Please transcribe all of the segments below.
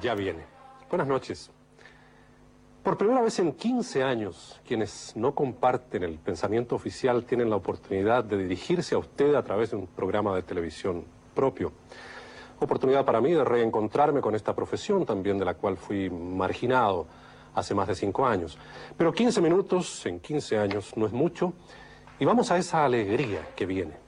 ya viene. Buenas noches. Por primera vez en 15 años, quienes no comparten el pensamiento oficial tienen la oportunidad de dirigirse a usted a través de un programa de televisión propio. Oportunidad para mí de reencontrarme con esta profesión también de la cual fui marginado hace más de cinco años. Pero 15 minutos en 15 años no es mucho y vamos a esa alegría que viene.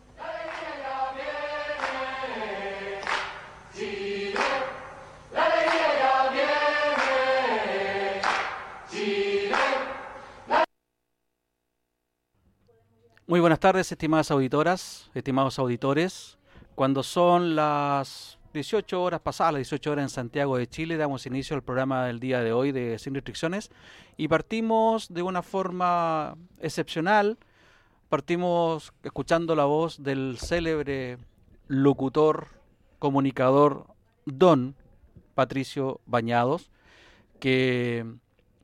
Muy buenas tardes, estimadas auditoras, estimados auditores. Cuando son las 18 horas pasadas, las 18 horas en Santiago de Chile, damos inicio al programa del día de hoy de Sin Restricciones y partimos de una forma excepcional. Partimos escuchando la voz del célebre locutor, comunicador Don Patricio Bañados, que,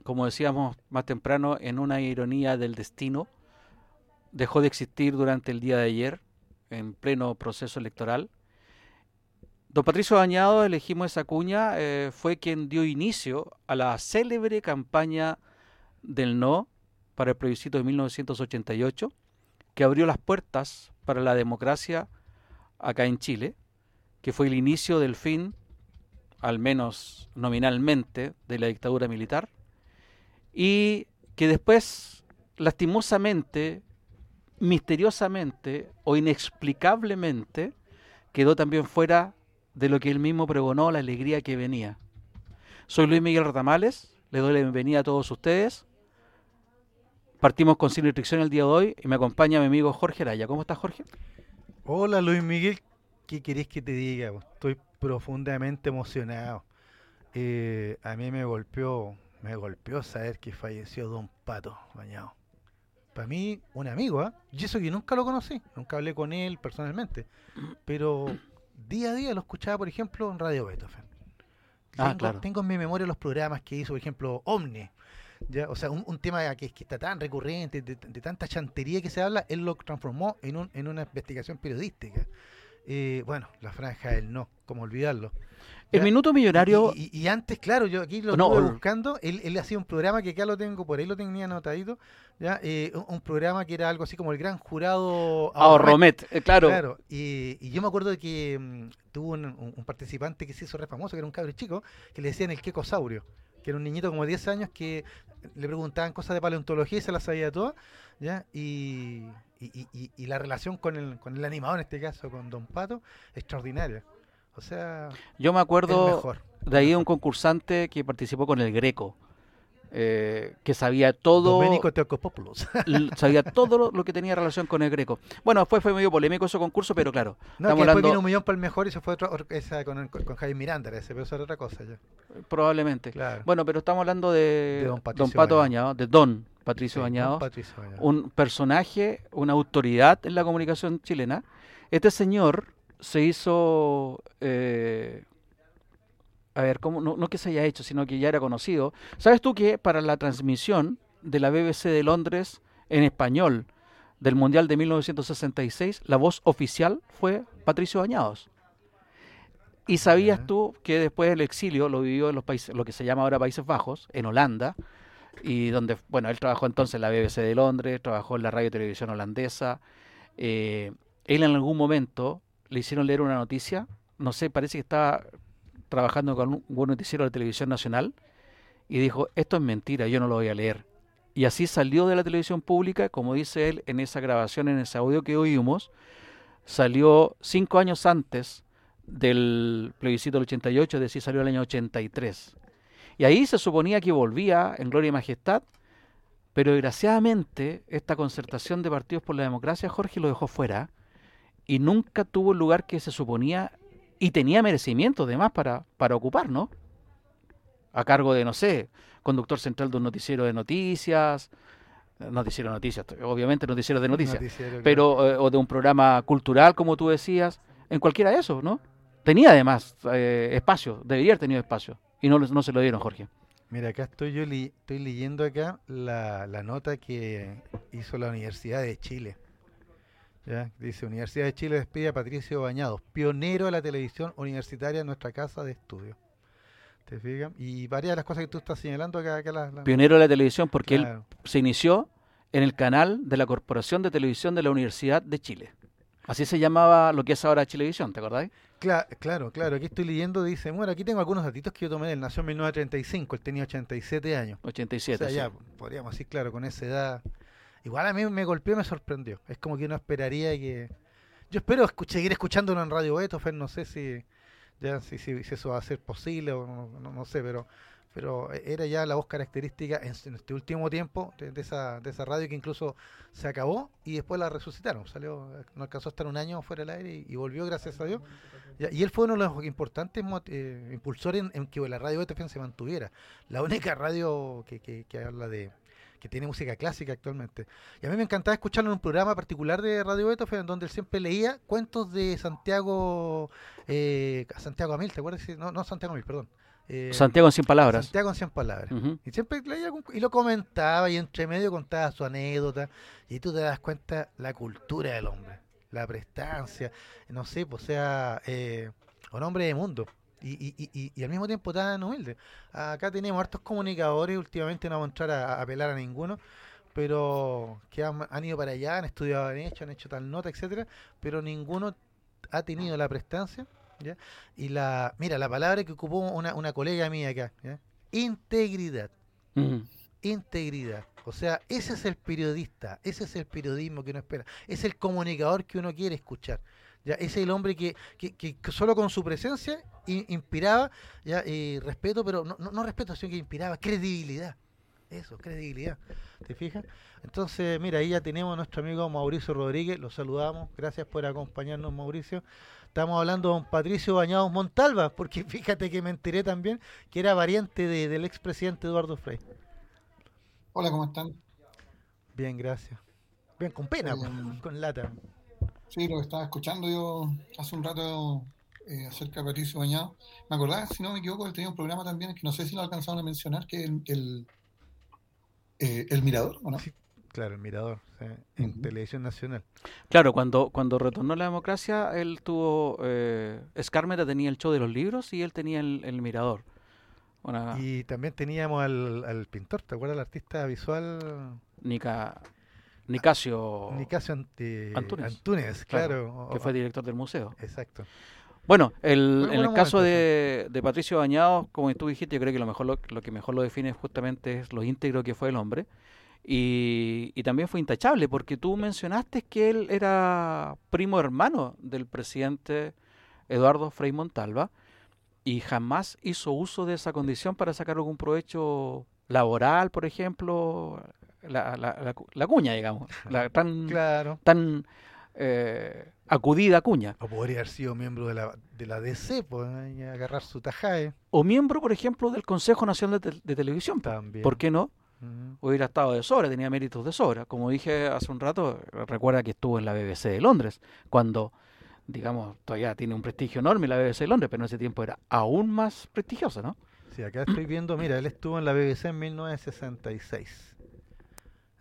como decíamos más temprano, en una ironía del destino, dejó de existir durante el día de ayer, en pleno proceso electoral. Don Patricio Bañado, elegimos esa cuña, eh, fue quien dio inicio a la célebre campaña del no para el plebiscito de 1988, que abrió las puertas para la democracia acá en Chile, que fue el inicio del fin, al menos nominalmente, de la dictadura militar, y que después, lastimosamente, misteriosamente o inexplicablemente quedó también fuera de lo que él mismo pregonó, la alegría que venía. Soy Luis Miguel Ratamales, le doy la bienvenida a todos ustedes. Partimos con Sin Restricción el día de hoy y me acompaña mi amigo Jorge Araya. ¿Cómo estás, Jorge? Hola, Luis Miguel. ¿Qué querés que te diga? Estoy profundamente emocionado. Eh, a mí me golpeó, me golpeó saber que falleció Don Pato Bañado para mí, un amigo, ¿eh? y eso que nunca lo conocí, nunca hablé con él personalmente, pero día a día lo escuchaba, por ejemplo, en Radio Beethoven. Ah, tengo, claro. tengo en mi memoria los programas que hizo, por ejemplo, Omni. ¿ya? O sea, un, tema que, que, está tan recurrente, de, tanta chantería que se habla, él lo transformó en, un, en una investigación periodística. Eh, bueno, la franja del no, como olvidarlo. El minuto millonario. Y, antes, claro, yo aquí lo estuve buscando. Él, él hacía un programa que acá lo tengo, por ahí lo tenía anotadito. ¿ya? Eh, un, programa que era algo así como el gran jurado. Ahorromet, eh, claro. Claro. Y, yo me acuerdo de que mm, tuvo un, participante que se hizo re famoso, que era un cabro chico, que le decían el quecosaurio. Que era un niñito como de 10 años que le preguntaban cosas de paleontología y se las sabía todas. ¿ya? Y, y, la relación con el, con el animador, en este caso, con Don Pato, extraordinaria. O sea, yo me acuerdo de ahí un concursante que participó con el Greco. Eh, que sabía todo sabía todo lo, que tenía relación con el greco. Bueno después fue medio polémico ese concurso pero claro no, que después vino un millón para el mejor y se fue otra, esa con, con, Jaime Miranda ese pero eso era otra cosa ya. Probablemente. Bueno pero estamos hablando de, Don, Pato Bañado. de Don Patricio, Bañado, Patricio Bañado. un personaje una autoridad en la comunicación chilena. Este señor se hizo, eh, a ver, ¿cómo? No, no, que se haya hecho, sino que ya era conocido. ¿Sabes tú que para la transmisión de la BBC de Londres en español del Mundial de 1966, la voz oficial fue Patricio Bañados? ¿Y sabías tú que después del exilio lo vivió en los países, lo que se llama ahora Países Bajos, en Holanda, y donde, bueno, él trabajó entonces en la BBC de Londres, trabajó en la radio y televisión holandesa. Eh, él en algún momento le hicieron leer una noticia, no sé, parece que estaba trabajando con un buen noticiero de la televisión nacional y dijo, esto es mentira, yo no lo voy a leer. Y así salió de la televisión pública, como dice él en esa grabación, en ese audio que oímos, salió cinco años antes del plebiscito del 88, es decir, salió el año 83. Y ahí se suponía que volvía en gloria y majestad, pero desgraciadamente esta concertación de partidos por la democracia, Jorge lo dejó fuera y nunca tuvo el lugar que se suponía y tenía merecimiento además para, para ocupar, ¿no? A cargo de, no sé, conductor central de un noticiero de noticias, noticiero de noticias, obviamente noticiero de noticias, pero eh, o de un programa cultural, como tú decías, en cualquiera de esos, ¿no? Tenía además eh, espacio, debería haber tenido espacio, y no, no se lo dieron, Jorge. Mira, acá estoy yo estoy leyendo acá la, la nota que hizo la Universidad de Chile Dice, Universidad de Chile despide a Patricio Bañados, pionero de la televisión universitaria en nuestra casa de estudio. ¿Te fijas? Y varias de las cosas que tú estás señalando acá. Pionero de la televisión porque él se inició en el canal de la Corporación de Televisión de la Universidad de Chile. Así se llamaba lo que es ahora Chilevisión, ¿te acordáis? Claro, claro, claro. Aquí estoy leyendo, dice, bueno, aquí tengo algunos datitos que yo tomé. Él nació en 1935, él tenía 87 años. 87, o sea, ya, podríamos decir, claro, con esa edad. Igual a mí me golpeó y me sorprendió. Es como que uno esperaría que... Yo espero seguir escuchándolo en Radio Beethoven, no sé si ya si, si, eso va a ser posible o no, no, sé, pero pero era ya la voz característica en, este último tiempo de, esa, de esa radio que incluso se acabó y después la resucitaron. Salió, no alcanzó a estar un año fuera del aire y, volvió, gracias a Dios. y él fue uno de los importantes eh, impulsores en, que la radio BTFM se mantuviera. La única radio que, que habla de, que tiene música clásica actualmente. Y a mí me encantaba escucharlo en un programa particular de Radio Beethoven, donde él siempre leía cuentos de Santiago, eh, Santiago Amil, ¿te acuerdas? No, no Santiago Amil, perdón. Eh, Santiago en 100 palabras. Santiago en 100 palabras. Y siempre leía y lo comentaba y entre medio contaba su anécdota y tú te das cuenta la cultura del hombre, la prestancia, no sé, pues sea eh, un hombre de mundo y, y, y, al mismo tiempo tan humilde. Acá tenemos hartos comunicadores, últimamente no vamos a entrar a, apelar a ninguno, pero que han, ido para allá, han estudiado, han hecho, han hecho tal nota, etcétera, pero ninguno ha tenido la prestancia. ¿ya? Y la, mira, la palabra que ocupó una, una colega mía acá, integridad. Integridad. O sea, ese es el periodista, ese es el periodismo que uno espera, es el comunicador que uno quiere escuchar. ¿Ya? es el hombre que, que, que, solo con su presencia inspiraba ya eh, respeto, pero no, no, respeto, sino que inspiraba credibilidad. Eso, credibilidad. ¿Te fijas? Entonces, mira, ahí ya tenemos a nuestro amigo Mauricio Rodríguez, lo saludamos, gracias por acompañarnos Mauricio. Estamos hablando de don Patricio Bañados Montalva, porque fíjate que me enteré también que era variante de, del expresidente Eduardo Frei. Hola, ¿cómo están? Bien, gracias. Bien, con pena, con lata. Sí, lo que estaba escuchando yo hace un rato eh, acerca de Patricio Bañado. Me acordaba, si no me equivoco, él tenía un programa también, que no sé si lo alcanzaron a mencionar, que el, el, eh, el Mirador, ¿o no? Sí, claro, el Mirador, en Televisión Nacional. Claro, cuando, cuando retornó la democracia, él tuvo, eh, tenía el show de los libros y él tenía el, el Mirador. Y también teníamos al, al pintor, ¿te acuerdas? El artista visual. Nica, Nicasio, Nicasio Antunes, claro, Que fue director del museo. Exacto. Bueno, el, en el caso de, Patricio Bañados, como tú dijiste, yo creo que lo mejor lo, que mejor lo define justamente es lo íntegro que fue el hombre. Y, y, también fue intachable, porque tú mencionaste que él era primo hermano del presidente Eduardo Frei Montalva y jamás hizo uso de esa condición para sacar algún provecho laboral, por ejemplo, la, la, la, cuña, digamos, la tan, claro. tan eh, acudida cuña. O podría haber sido miembro de la, de la DC, pues, agarrar su tajae. O miembro, por ejemplo, del Consejo Nacional de, Televisión. También. ¿Por qué no? Hubiera estado de sobra, tenía méritos de sobra. Como dije hace un rato, recuerda que estuvo en la BBC de Londres, cuando, digamos, todavía tiene un prestigio enorme la BBC de Londres, pero en ese tiempo era aún más prestigiosa, ¿no? Sí, acá estoy viendo, mira, él estuvo en la BBC en 1966.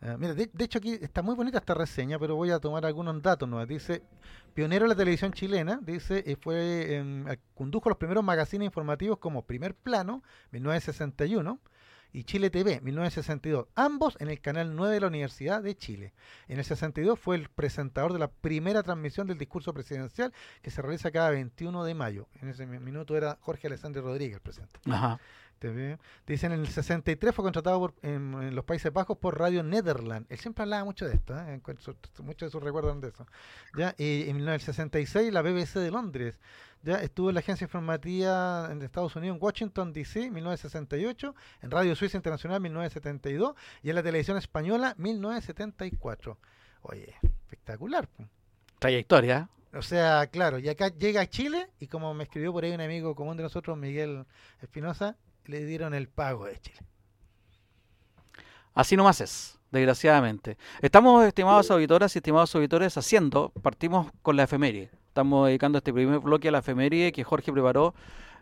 Ah, mira, de, hecho aquí está muy bonita esta reseña, pero voy a tomar algunos datos nuevos. Dice, pionero de la televisión chilena, dice, eh, fue condujo los primeros magazines informativos como Primer Plano, 1961, y Chile TV, 1962, ambos en el canal 9 de la Universidad de Chile. En el 62 fue el presentador de la primera transmisión del discurso presidencial que se realiza cada 21 de mayo. En ese minuto era Jorge Alessandro Rodríguez el presidente. Ajá. Dicen en el 63 fue contratado en, los Países Bajos por Radio Netherland. Él siempre hablaba mucho de esto, ¿eh? muchos de sus recuerdos de eso. ¿ya? Y en el 66 la BBC de Londres. Ya estuvo en la agencia informativa de Estados Unidos en Washington DC 1968, en Radio Suiza Internacional 1972 y en la televisión española 1974. Oye, espectacular. Trayectoria. O sea, claro, y acá llega a Chile y como me escribió por ahí un amigo común de nosotros, Miguel Espinosa, le dieron el pago de Chile. Así nomás es, desgraciadamente. Estamos, estimados auditoras y estimados auditores, haciendo, partimos con la efeméride. Estamos dedicando este primer bloque a la efeméride que Jorge preparó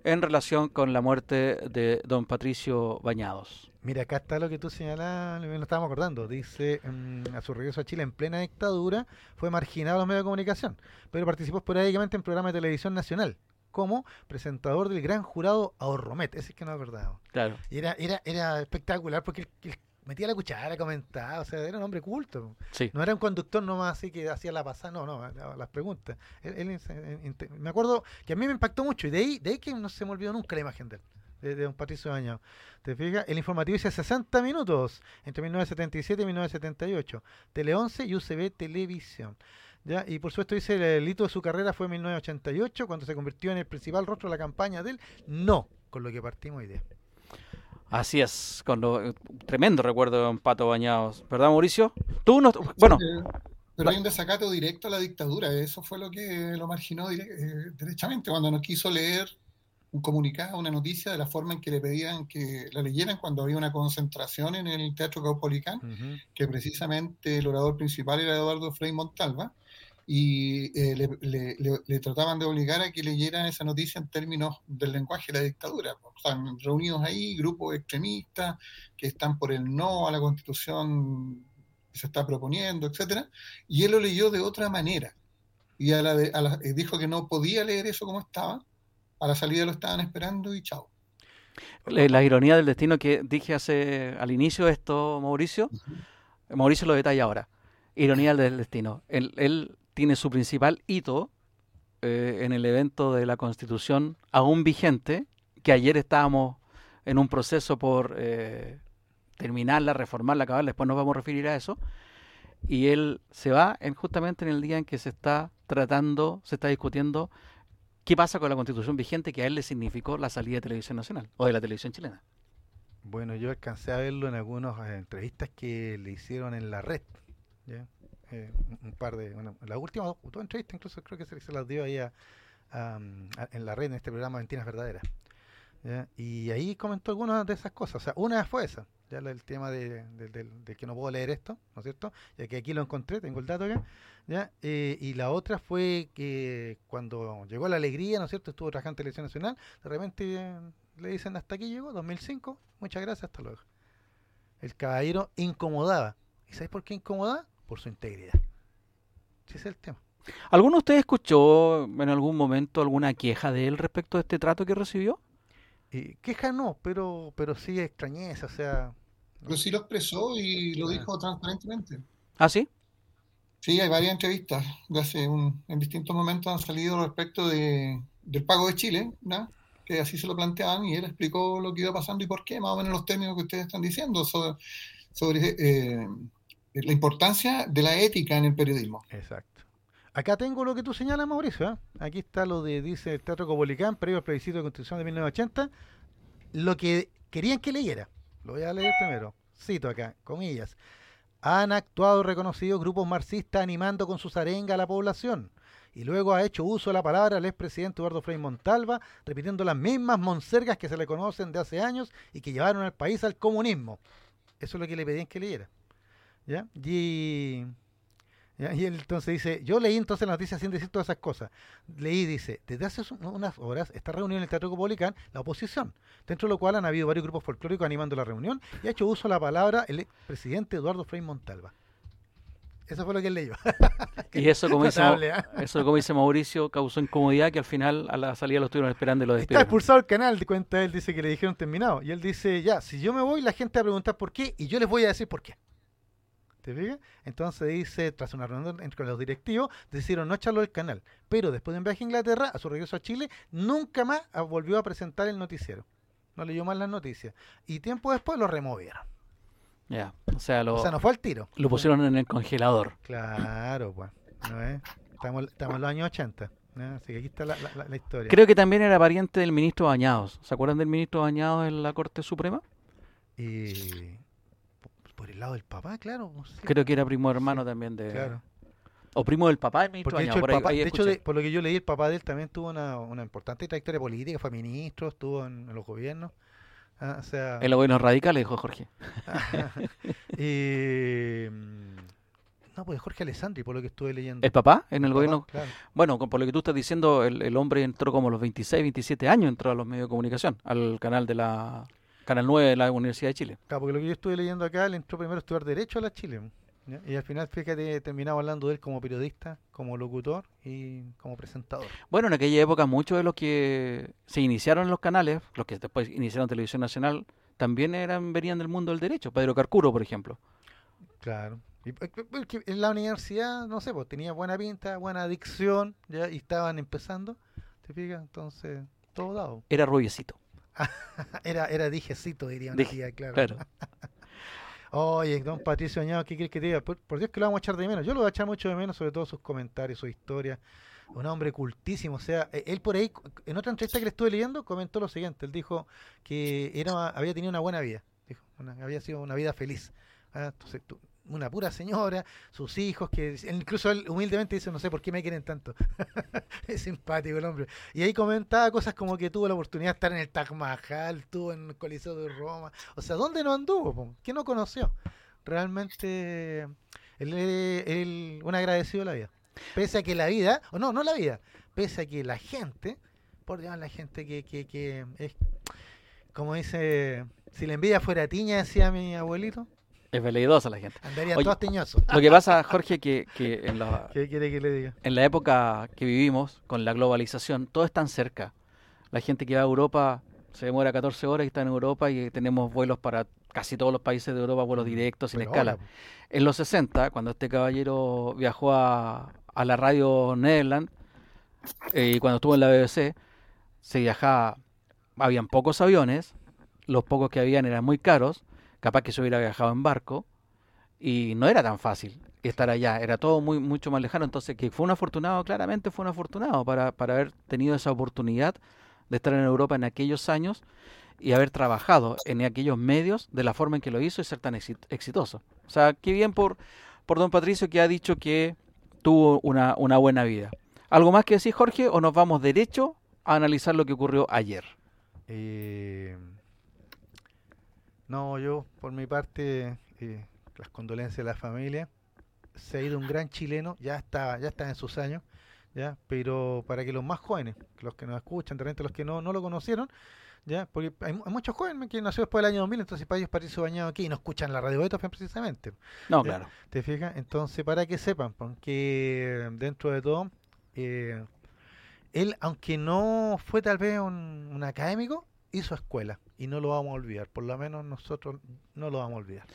en relación con la muerte de don Patricio Bañados. Mira, acá está lo que tú señalas, lo estábamos acordando. Dice, mm, a su regreso a Chile en plena dictadura, fue marginado a los medios de comunicación, pero participó esporádicamente en programas de televisión nacional como presentador del gran jurado Ahorromet. Ese es que no es verdad. Claro. Y era, era, era espectacular porque metía la cuchara, comentaba, o sea, era un hombre culto. Sí. No era un conductor nomás así que hacía la pasada, no, no, las preguntas. me acuerdo que a mí me impactó mucho y de ahí, de ahí que no se me olvidó nunca la imagen de él de, de, un Patricio Bañado. ¿Te fijas? El informativo dice 60 minutos entre 1977 y 1978. Tele 11 y UCB Televisión. ¿Ya? Y por supuesto dice el hito de su carrera fue en 1988 cuando se convirtió en el principal rostro de la campaña del no, con lo que partimos hoy día. Así es, con lo, tremendo recuerdo de un Pato Bañados, ¿verdad Mauricio? Tú no, bueno, pero hay un desacato directo a la dictadura, eso fue lo que lo marginó eh, derechamente cuando no quiso leer un comunicado, una noticia de la forma en que le pedían que la leyeran cuando había una concentración en el Teatro Caupolicán, que precisamente el orador principal era Eduardo Frei Montalva, y eh, le, trataban de obligar a que leyeran esa noticia en términos del lenguaje de la dictadura. Están reunidos ahí grupos extremistas que están por el no a la constitución que se está proponiendo, etcétera, y él lo leyó de otra manera. Y a la eh, dijo que no podía leer eso como estaba, a la salida lo estaban esperando y chao. La ironía del destino que dije hace al inicio esto, Mauricio, Mauricio lo detalla ahora. Ironía del destino. Él, tiene su principal hito eh, en el evento de la Constitución aún vigente, que ayer estábamos en un proceso por eh, terminarla, reformarla, acabarla, después nos vamos a referir a eso, y él se va en, justamente en el día en que se está tratando, se está discutiendo ¿Qué pasa con la constitución vigente que a él le significó la salida de Televisión Nacional o de la televisión chilena? Bueno, yo alcancé a verlo en algunas entrevistas que le hicieron en la red. Eh, un par de, bueno, las últimas dos, entrevistas incluso creo que se, las dio ahí en la red en este programa Mentiras Verdaderas. Y ahí comentó algunas de esas cosas. O sea, una fue esa, ya el tema de, que no puedo leer esto, ¿no es cierto? Ya que aquí lo encontré, tengo el dato acá. ¿ya? Eh, y la otra fue que cuando llegó la alegría, ¿no es cierto? Estuvo trabajando en Televisión Nacional, de repente eh, le dicen hasta aquí llegó, 2005, muchas gracias, hasta luego. El caballero incomodaba. ¿Y sabes por qué incomodaba? Por su integridad. Ese es el tema. ¿Alguno de ustedes escuchó en algún momento alguna queja de él respecto a este trato que recibió? Eh, queja no, pero, pero sí extrañeza, o sea... Pero sí lo expresó y lo dijo transparentemente. ¿Ah, sí? Sí, hay varias entrevistas hace un, en distintos momentos han salido respecto de, del pago de Chile, ¿no? que así se lo planteaban y él explicó lo que iba pasando y por qué, más o menos los términos que ustedes están diciendo sobre, sobre eh, la importancia de la ética en el periodismo. Exacto. Acá tengo lo que tú señalas, Mauricio. ¿eh? Aquí está lo de, dice el Teatro Copolicán, previo al plebiscito de Constitución de 1980, lo que querían que leyera. Lo voy a leer primero. Cito acá, comillas han actuado reconocidos grupos marxistas animando con sus arengas a la población. Y luego ha hecho uso de la palabra el expresidente Eduardo Frei Montalva, repitiendo las mismas monsergas que se le conocen de hace años y que llevaron al país al comunismo. Eso es lo que le pedían que leyera. ¿Ya? Y y él entonces dice, yo leí entonces la noticia sin decir todas esas cosas. Leí, dice, desde hace unas horas está reunido en el Teatro Copolicán la oposición, dentro de lo cual han habido varios grupos folclóricos animando la reunión y ha hecho uso de la palabra el presidente Eduardo Frei Montalva. Eso fue lo que él leyó. y eso como, dice, ¿ah? eso, como dice Mauricio, causó incomodidad que al final a la salida lo estuvieron esperando y lo despidieron. Está expulsado el canal, cuenta él, dice que le dijeron terminado. Y él dice, ya, si yo me voy, la gente va a preguntar por qué y yo les voy a decir por qué. ¿Te fijas? Entonces dice, tras una reunión entre los directivos, decidieron no echarlo del canal. Pero después de un viaje a Inglaterra, a su regreso a Chile, nunca más volvió a presentar el noticiero. No leyó más las noticias. Y tiempo después lo removieron. Ya, o sea, lo, o sea, no fue al tiro. Lo pusieron en el congelador. Claro, pues. Estamos, estamos en los años 80. Así que aquí está la, la, historia. Creo que también era pariente del ministro Bañados. ¿Se acuerdan del ministro Bañados en la Corte Suprema? Y por el lado del papá, claro. Creo que era primo hermano también de... Claro. O primo del papá, Porque de hecho, por, de hecho por lo que yo leí, el papá de él también tuvo una, una importante trayectoria política, fue ministro, estuvo en, los gobiernos. Ah, o sea... En los gobiernos radicales, dijo Jorge. y... No, pues Jorge Alessandri, por lo que estuve leyendo. ¿El papá en el, gobierno? Bueno, por lo que tú estás diciendo, el, el, hombre entró como a los 26, 27 años, entró a los medios de comunicación, al canal de la Canal 9 de la Universidad de Chile. Claro, porque lo que yo estuve leyendo acá, él entró primero a estudiar Derecho a la Chile. Y al final, fíjate, terminaba hablando de él como periodista, como locutor y como presentador. Bueno, en aquella época muchos de los que se iniciaron en los canales, los que después iniciaron Televisión Nacional, también eran venían del mundo del derecho. Pedro Carcuro, por ejemplo. Claro. Y, eh, eh, en la universidad, no sé, pues tenía buena pinta, buena adicción, ya, y estaban empezando, ¿te fijas? Entonces, todo dado. Era rubiecito. era, era dijecito, diría una tía, claro. claro. Oye, don Patricio Añado, ¿qué quieres que te diga? Por, Dios que lo vamos a echar de menos. Yo lo voy a echar mucho de menos, sobre todo sus comentarios, su historia. Un hombre cultísimo. O sea, e, él por ahí, en otra entrevista que le estuve leyendo, comentó lo siguiente. Él dijo que era, había tenido una buena vida. Dijo, había sido una vida feliz. Ah, entonces, tú, una pura señora, sus hijos, que incluso él humildemente dice, no sé por qué me quieren tanto. es simpático el hombre. Y ahí comentaba cosas como que tuvo la oportunidad de estar en el Taj Mahal, estuvo en el Coliseo de Roma. O sea, ¿dónde no anduvo? ¿Qué no conoció? Realmente, él, él, un agradecido de la vida. Pese a que la vida, o no, no la vida, pese a que la gente, por Dios, la gente que, que, que es, como dice, si la envidia fuera tiña, decía mi abuelito, es veleidosa la gente. Andaría tiñosos. Lo que pasa, Jorge, que, que en, la, ¿Qué quiere que le diga? en la época que vivimos, con la globalización, todo es tan cerca. La gente que va a Europa se demora 14 horas y está en Europa y tenemos vuelos para casi todos los países de Europa, vuelos directos, sin escala. En los 60, cuando este caballero viajó a, a la radio Netherland eh, y cuando estuvo en la BBC, se viajaba, habían pocos aviones, los pocos que habían eran muy caros, capaz que se hubiera viajado en barco y no era tan fácil estar allá, era todo muy mucho más lejano, entonces que fue un afortunado, claramente fue un afortunado para, para haber tenido esa oportunidad de estar en Europa en aquellos años y haber trabajado en aquellos medios de la forma en que lo hizo y ser tan exitoso. O sea, qué bien por, por don Patricio que ha dicho que tuvo una, una buena vida. ¿Algo más que decir, Jorge, o nos vamos derecho a analizar lo que ocurrió ayer? Eh, no, yo por mi parte, eh, las condolencias de la familia. Se ha ido un gran chileno, ya está, ya está en sus años, ya, pero para que los más jóvenes, los que nos escuchan, de repente los que no, no lo conocieron, ya, porque hay, muchos jóvenes que nació después del año 2000, entonces para ellos Patricio Bañado aquí y no escuchan la radio Beethoven precisamente. No, claro. ¿Te fijas? Entonces, para que sepan, porque dentro de todo, eh, él, aunque no fue tal vez un académico, hizo escuela y no lo vamos a olvidar, por lo menos nosotros no lo vamos a olvidar.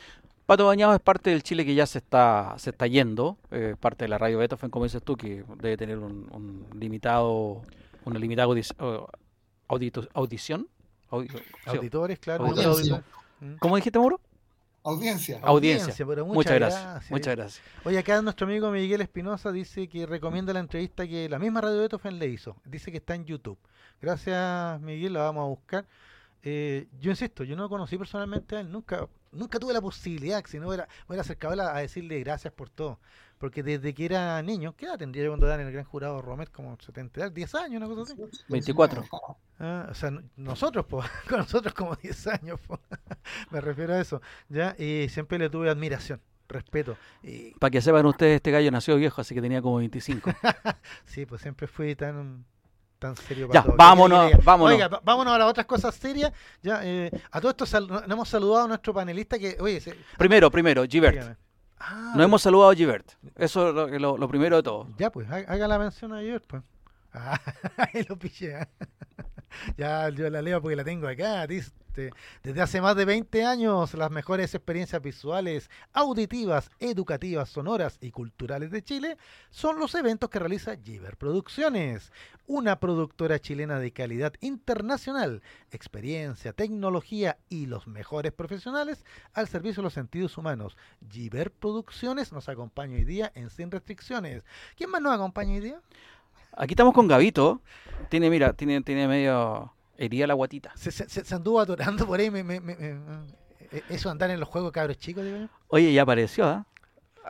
Pato Bañado es parte del Chile que ya se está se está yendo, eh, parte de la radio Beethoven, como dices tú, que debe tener un, limitado, una limitada audición. Auditores, claro. ¿Mm? ¿Cómo dijiste, Mauro? Audiencia. Audiencia. pero muchas, gracias, Muchas gracias. Oye, acá nuestro amigo Miguel Espinosa dice que recomienda la entrevista que la misma Radio Beethoven le hizo. Dice que está en YouTube. Gracias, Miguel, la vamos a buscar. Eh, yo insisto, yo no lo conocí personalmente a él, nunca, nunca tuve la posibilidad, si no hubiera, hubiera acercado a, decirle gracias por todo. Porque desde que era niño, ¿qué edad tendría yo cuando era en el gran jurado Romet? Como 70, 10 años, una cosa así. 24. Ah, o sea, nosotros, con nosotros como 10 años, me refiero a eso. ya Y siempre le tuve admiración respeto. Para que sepan ustedes, este gallo nació viejo, así que tenía como 25. sí, pues siempre fui tan tan serio para Ya, vámonos, vámonos. Oiga, vámonos a las otras cosas serias. Ya, eh, a todo esto no hemos saludado a nuestro panelista que, oye, primero, primero, Givert. Ah, no hemos saludado a Givert. Eso es lo, primero de todo. Ya, pues, haga la mención a Givert, pues. Ah, ahí lo pillé. ¿eh? ya, yo la leo porque la tengo acá. Este, desde hace más de 20 años, las mejores experiencias visuales, auditivas, educativas, sonoras y culturales de Chile son los eventos que realiza Giver Producciones, una productora chilena de calidad internacional, experiencia, tecnología y los mejores profesionales al servicio de los sentidos humanos. Giver Producciones nos acompaña hoy día en Sin Restricciones. ¿Quién más nos acompaña hoy día? Aquí estamos con Gavito. Tiene, mira, tiene, tiene medio Hería la guatita. Se, se, anduvo atorando por ahí. Me, me, eh, eso andar en los juegos cabros chicos, digo Oye, ya apareció, ¿eh?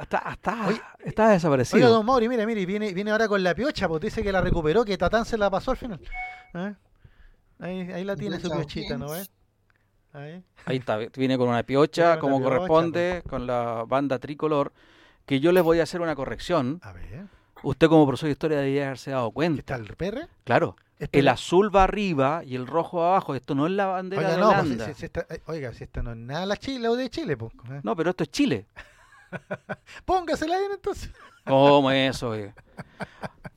Está, está, está desaparecido. Oye, don Mauri, mira, mira, viene, viene ahora con la piocha, pues dice que la recuperó, que Tatán se la pasó al final. ¿Eh? Ahí, ahí la tiene su piochita, ¿no ves? Ahí. ahí está, viene con una piocha, como corresponde, pues. con la banda tricolor, que yo les voy a hacer una corrección. A ver. Usted como profesor de historia debería haberse dado cuenta. ¿Está el PR? Claro. El azul va arriba y el rojo abajo. Esto no es la bandera de pues, Holanda. Eh, oiga, si esto no es nada la Chile o de Chile. Pues, ¿eh? No, pero esto es Chile. Póngasela bien entonces. ¿Cómo eso?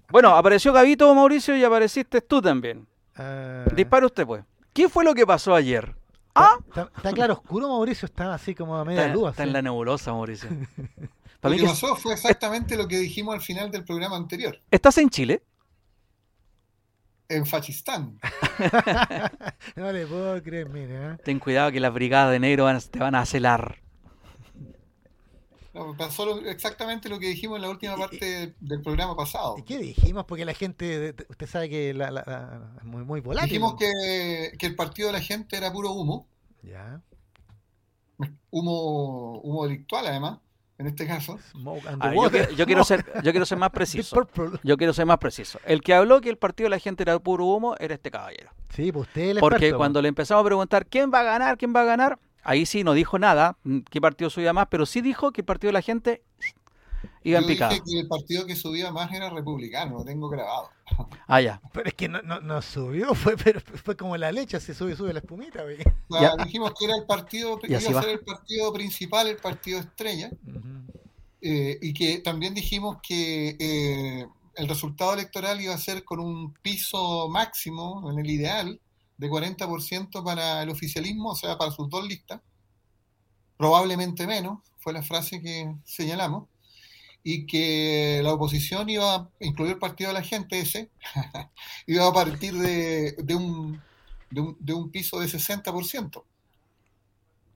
Bueno, apareció Gavito, Mauricio, y apareciste tú también. Uh... Dispara usted, pues. ¿Qué fue lo que pasó ayer? ¿Ah? Está, claro oscuro, Mauricio. Está así como a media luz. Está en la nebulosa, Mauricio. lo que pasó fue exactamente lo que dijimos al final del programa anterior. ¿Estás en Chile? En Fachistán. no le puedo creer, mira. ¿eh? Ten cuidado que las brigadas de negro te van a celar. No, pasó exactamente lo que dijimos en la última parte del programa pasado. ¿Y qué dijimos? Porque la gente, usted sabe que la, es muy, muy volátil. Dijimos que, que, el partido de la gente era puro humo. Ya. Humo, humo delictual, además, en este caso. Ah, yo, quiero ser, yo quiero ser más preciso. Yo quiero ser más preciso. El que habló que el partido de la gente era puro humo era este caballero. Sí, pues usted Porque cuando le empezamos a preguntar quién va a ganar, quién va a ganar, Ahí sí no dijo nada, mm, qué partido subía más, pero sí dijo que el partido de la gente iba en picada. Dije que el partido que subía más era republicano, lo tengo grabado. Ah, ya. Pero es que no, no, subió, fue, pero fue como la leche, se sube, sube la espumita. dijimos que era el partido, iba a ser el partido principal, el partido estrella, eh, y que también dijimos que eh, el resultado electoral iba a ser con un piso máximo, en el ideal, de 40% para el oficialismo, o sea, para sus dos listas, probablemente menos, fue la frase que señalamos, y que la oposición iba, incluir el partido de la gente ese, iba a partir de, un, de, un, piso de 60%.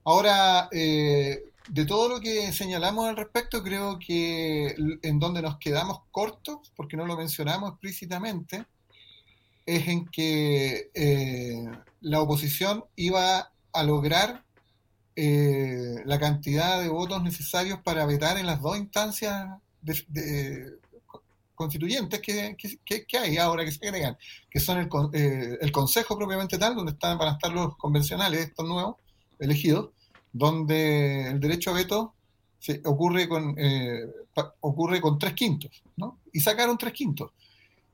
Ahora, eh, de todo lo que señalamos al respecto, creo que en donde nos quedamos cortos, porque no lo mencionamos explícitamente, es en que eh, la oposición iba a lograr eh, la cantidad de votos necesarios para vetar en las dos instancias constituyentes que, hay ahora que se agregan, que son el, eh, el Consejo propiamente tal, donde están, van a estar los convencionales, estos nuevos elegidos, donde el derecho a veto se, ocurre, con, ocurre con tres quintos, ¿no? Y sacaron tres quintos.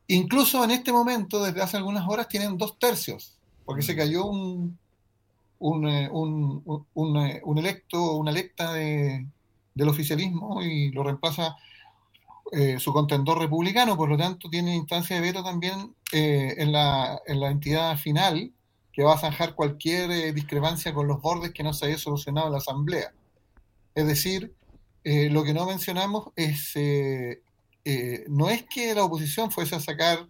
Incluso en este momento, desde hace algunas horas, tienen dos tercios, porque se mm. cayó un, un, eh, un, eh, un, electo, una electa de, del oficialismo y lo reemplaza eh, su contendor republicano, por lo tanto tiene instancia de veto también en, la, en la entidad final que va a zanjar cualquier discrepancia con los bordes que no se haya solucionado en la Asamblea. Es decir, lo que no mencionamos es no es que la oposición fuese a sacar,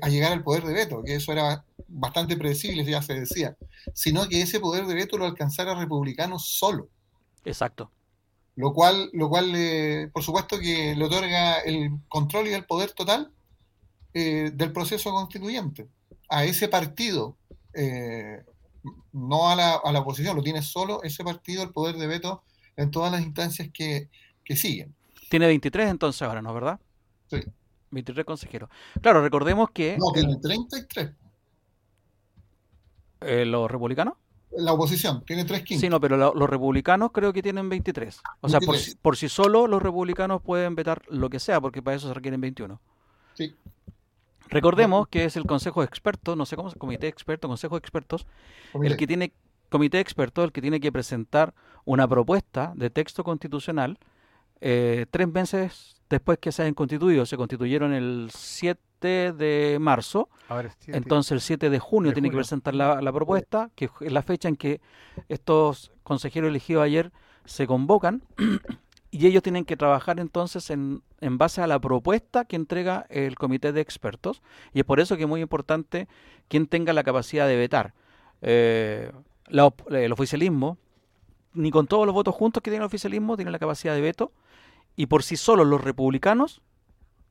a llegar al poder de veto, que eso era bastante predecible, ya se decía, sino que ese poder de veto lo alcanzara republicano solo. Exacto. Lo cual, lo cual eh, por supuesto que le otorga el control y el poder total del proceso constituyente a ese partido, no a la, a la, oposición, lo tiene solo ese partido el poder de veto en todas las instancias que, que siguen. Tiene 23 entonces ahora, ¿no? ¿Verdad? Sí. 23 consejeros. Claro, recordemos que... No, tiene 33. Eh, ¿Los republicanos? La oposición, tiene 3 quintos. Sí, no, pero los republicanos creo que tienen 23. O sea, por, por, sí solo los republicanos pueden vetar lo que sea, porque para eso se requieren 21. Sí. Recordemos que es el Consejo de Expertos, no sé cómo es, Comité de Expertos, Consejo de Expertos, el que tiene, Comité de Expertos, el que tiene que presentar una propuesta de texto constitucional eh, tres meses después que se hayan constituido. Se constituyeron el 7 de marzo. Entonces el 7 de junio tiene que presentar la, propuesta, que es la fecha en que estos consejeros elegidos ayer se convocan. y ellos tienen que trabajar entonces en, en, base a la propuesta que entrega el comité de expertos. Y es por eso que es muy importante quien tenga la capacidad de vetar. Eh, el oficialismo, ni con todos los votos juntos que tiene el oficialismo, tiene la capacidad de veto y por sí solos los republicanos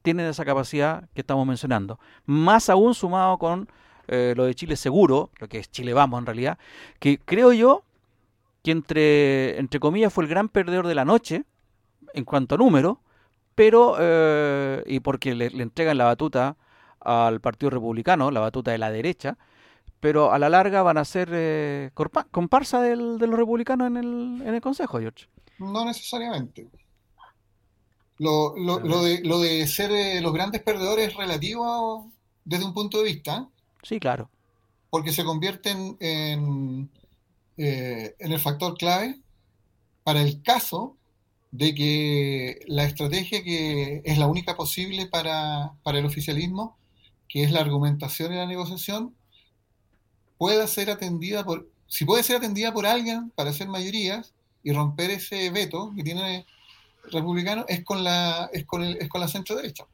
tienen esa capacidad que estamos mencionando. Más aún sumado con eh, lo de Chile Seguro, lo que es Chile Vamos en realidad, que creo yo que entre, entre comillas fue el gran perdedor de la noche en cuanto a número, pero, eh, y porque le, entregan la batuta al Partido Republicano, la batuta de la derecha, pero a la larga van a ser eh, comparsa del, de los republicanos en el, en el Consejo, George. No necesariamente. Lo, lo, lo, de, lo de ser eh, los grandes perdedores es relativo desde un punto de vista. Sí, claro. Porque se convierten en, eh, en el factor clave para el caso de que la estrategia que es la única posible para, para el oficialismo, que es la argumentación y la negociación, pueda ser atendida por, si puede ser atendida por alguien para hacer mayorías y romper ese veto que tiene republicano, es con la, es con el, es con la centro derecha.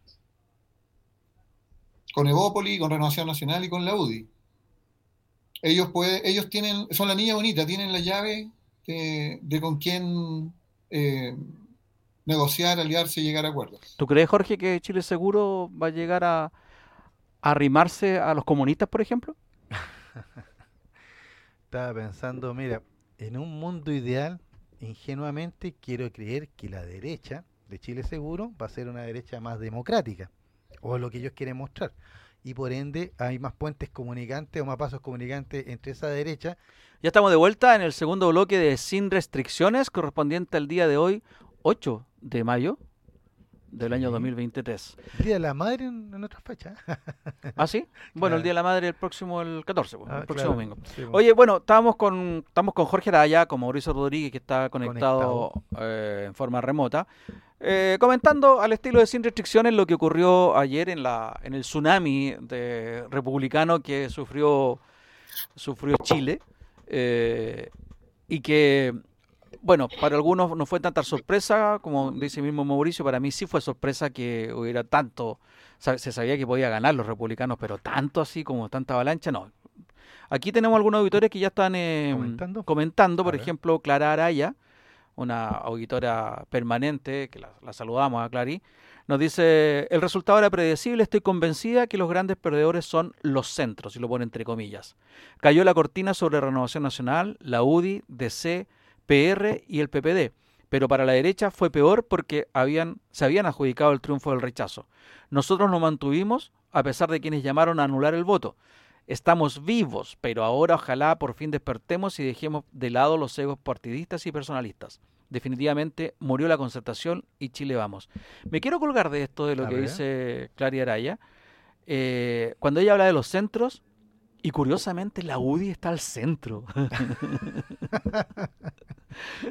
Con Evópoli, con Renovación Nacional y con la UDI. Ellos puede, ellos tienen, son la niña bonita, tienen la llave de, con quién eh, negociar, aliarse y llegar a acuerdos. ¿Tú crees, Jorge, que Chile Seguro va a llegar a arrimarse a los comunistas, por ejemplo? Estaba pensando, mira, en un mundo ideal, ingenuamente quiero creer que la derecha de Chile Seguro va a ser una derecha más democrática, o lo que ellos quieren mostrar. Y por ende hay más puentes comunicantes o más pasos comunicantes entre esa derecha. Ya estamos de vuelta en el segundo bloque de Sin Restricciones, correspondiente al día de hoy, 8 de mayo del año 2023. El Día de la Madre en, otra fecha. ¿Ah, sí? Bueno, el Día de la Madre el próximo, el 14, pues, el ah, próximo domingo. Oye, bueno, estamos con, estamos con Jorge Araya, con Mauricio Rodríguez, que está conectado, eh, en forma remota, eh, comentando al estilo de Sin Restricciones lo que ocurrió ayer en, la, en el tsunami de republicano que sufrió, sufrió Chile. Eh, y que bueno, para algunos no fue tanta sorpresa, como dice mismo Mauricio, para mí sí fue sorpresa que hubiera tanto, se sabía que podía ganar los republicanos, pero tanto así como tanta avalancha, no. Aquí tenemos algunos auditores que ya están eh, comentando, por ejemplo, Clara Araya, una auditora permanente, que la, la saludamos a Clary, nos dice, el resultado era predecible, estoy convencida que los grandes perdedores son los centros, y lo pone entre comillas. Cayó la cortina sobre Renovación Nacional, la UDI, DC, PR y el PPD. Pero para la derecha fue peor porque habían, se habían adjudicado el triunfo del rechazo. Nosotros nos mantuvimos a pesar de quienes llamaron a anular el voto. Estamos vivos, pero ahora ojalá por fin despertemos y dejemos de lado los egos partidistas y personalistas. Definitivamente murió la concertación y Chile vamos. Me quiero colgar de esto, de lo que dice Claria Araya. Eh, cuando ella habla de los centros, y curiosamente la UDI está al centro.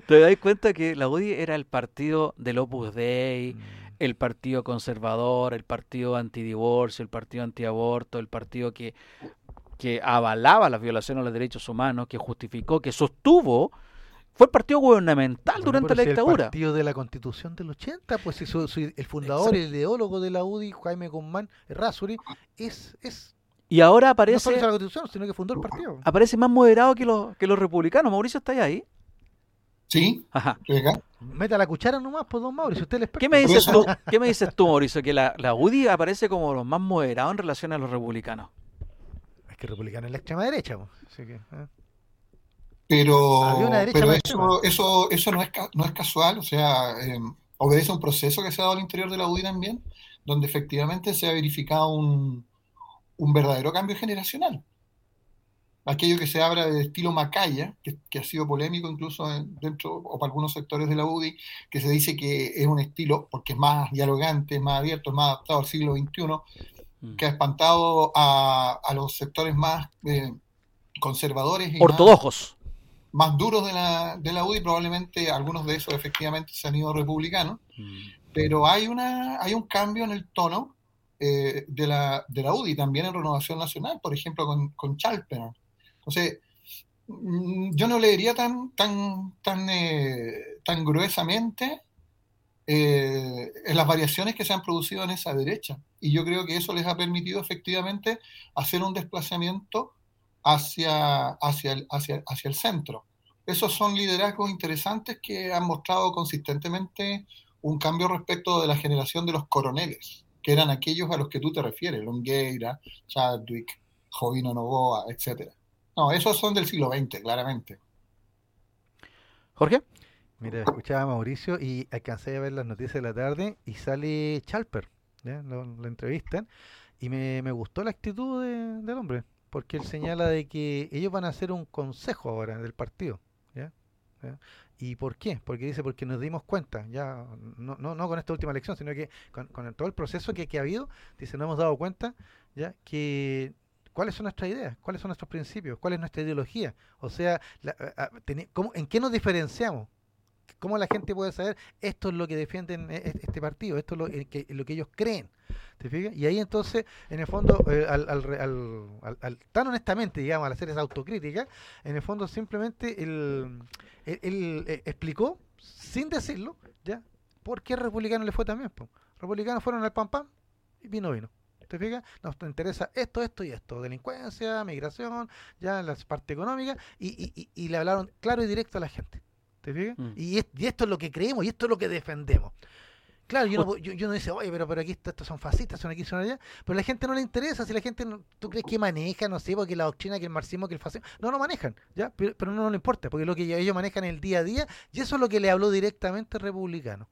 ¿Te das cuenta que la UDI era el partido del Opus Dei, mm. el partido conservador, el partido antidivorcio, el partido antiaborto, el partido que, que avalaba las violaciones a los derechos humanos, que justificó, que sostuvo fue el partido gubernamental durante la dictadura. El partido de la constitución del 80, pues el fundador, el ideólogo de la UDI, Jaime Guzmán Errázuri, es, es y ahora aparece. No solo la constitución, sino que fundó el partido. Aparece más moderado que los, que los republicanos. Mauricio, ¿está ahí? Sí. Ajá. Meta la cuchara nomás, por pues, don Mauricio. Usted ¿Qué me dices tú, ¿qué me dices tú Mauricio? Que la, la UDI aparece como los más moderados en relación a los republicanos. Es que republicano es la extrema derecha. Pues. Así que, ¿eh? Pero, pero eso, eso, eso no, es, no es casual, o sea, eh, obedece a un proceso que se ha dado al interior de la UDI también, donde efectivamente se ha verificado un, un verdadero cambio generacional. Aquello que se habla de estilo Macaya, que, ha sido polémico incluso dentro o para algunos sectores de la UDI, que se dice que es un estilo, porque es más dialogante, es más abierto, es más adaptado al siglo XXI, mm. que ha espantado a, los sectores más eh, conservadores y ortodoxos. Más, duros de la, de la UDI, probablemente algunos de esos efectivamente se han ido republicanos, mm. pero hay, una, hay un cambio en el tono eh, de, la, de la UDI, también en Renovación Nacional, por ejemplo, con, con Chalper. Entonces, mm, yo no leería tan, tan, tan, eh, tan gruesamente eh, las variaciones que se han producido en esa derecha. Y yo creo que eso les ha permitido efectivamente hacer un desplazamiento hacia, hacia, el, hacia, hacia el centro. Esos son liderazgos interesantes que han mostrado consistentemente un cambio respecto de la generación de los coroneles que eran aquellos a los que tú te refieres, Longueira, Chadwick, Jovino Novoa, etcétera. No, esos son del siglo XX, claramente. Jorge. Mira, escuchaba a Mauricio y alcancé a ver las noticias de la tarde y sale Chalper, Lo, entrevistan y me, gustó la actitud del hombre, porque él señala de que ellos van a hacer un consejo ahora del partido. ¿ya? ¿Y por qué? Porque dice, porque nos dimos cuenta, ya no, no, no con esta última elección, sino que con, todo el proceso que, que, ha habido, dice, nos hemos dado cuenta ya que cuáles son nuestras ideas, cuáles son nuestros principios, cuál es nuestra ideología, o sea, ¿en qué nos diferenciamos? ¿Cómo la gente puede saber esto es lo que defienden e, e, este partido, esto es lo eh, que, lo que ellos creen? ¿Te fijas? Y ahí entonces, en el fondo, eh, al, tan honestamente, digamos, al hacer esa autocrítica, en el fondo simplemente él, él, eh, explicó, sin decirlo, ¿ya? ¿Por qué Republicano le fue también? Republicanos fueron al pam pam y vino, vino. ¿Te fijas? Nos interesa esto, esto y esto. Delincuencia, migración, ya la parte económica. Y, y, y, le hablaron claro y directo a la gente. ¿Te fijas? Mm. Y, y, esto es lo que creemos y esto es lo que defendemos. Claro, yo no, yo, no dice, oye, pero, pero aquí estos son fascistas, son aquí, son allá. Pero a la gente no le interesa. Si la gente, ¿tú crees que maneja, no sé, porque la doctrina, que el marxismo, que el fascismo. No, no manejan, ¿ya? Pero, pero no, no le importa, porque lo que ellos manejan el día a día, y eso es lo que le habló directamente el republicano.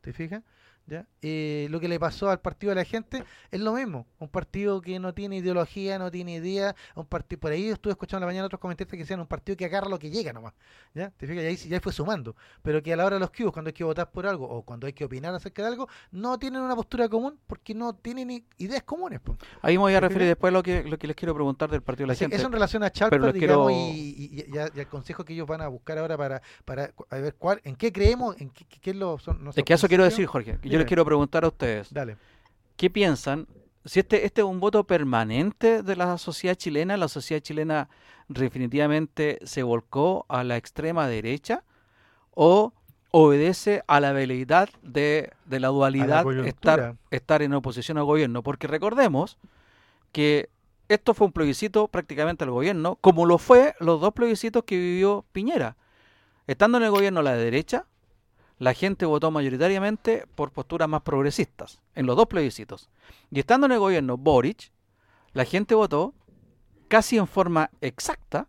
¿Te fijas? ¿Ya? Eh, lo que le pasó al partido de la gente es lo mismo. Un partido que no tiene ideología, no tiene idea. Un partido, por ahí estuve escuchando la mañana otros comentarios que decían un partido que agarra lo que llega nomás. ¿ya? ¿Te fijas? Y ahí ya fue sumando. Pero que a la hora de los cubos, cuando hay que votar por algo o cuando hay que opinar acerca de algo, no tienen una postura común porque no tienen ideas comunes. Ahí me voy a referir después lo que, lo que les quiero preguntar del partido de la gente. Eso en relación a Chalper, digamos, y, el consejo que ellos van a buscar ahora para, para ver cuál, en qué creemos, en qué, qué es lo son. Es que eso quiero decir, Jorge. Yo les quiero preguntar a ustedes. Dale. ¿Qué piensan? Si este, este es un voto permanente de la sociedad chilena, la sociedad chilena definitivamente se volcó a la extrema derecha o obedece a la veleidad de, de la dualidad estar, estar en oposición al gobierno. Porque recordemos que esto fue un plebiscito prácticamente al gobierno, como lo fue los dos plebiscitos que vivió Piñera. Estando en el gobierno la derecha, la gente votó mayoritariamente por posturas más progresistas en los dos plebiscitos. Y estando en el gobierno Boric, la gente votó casi en forma exacta,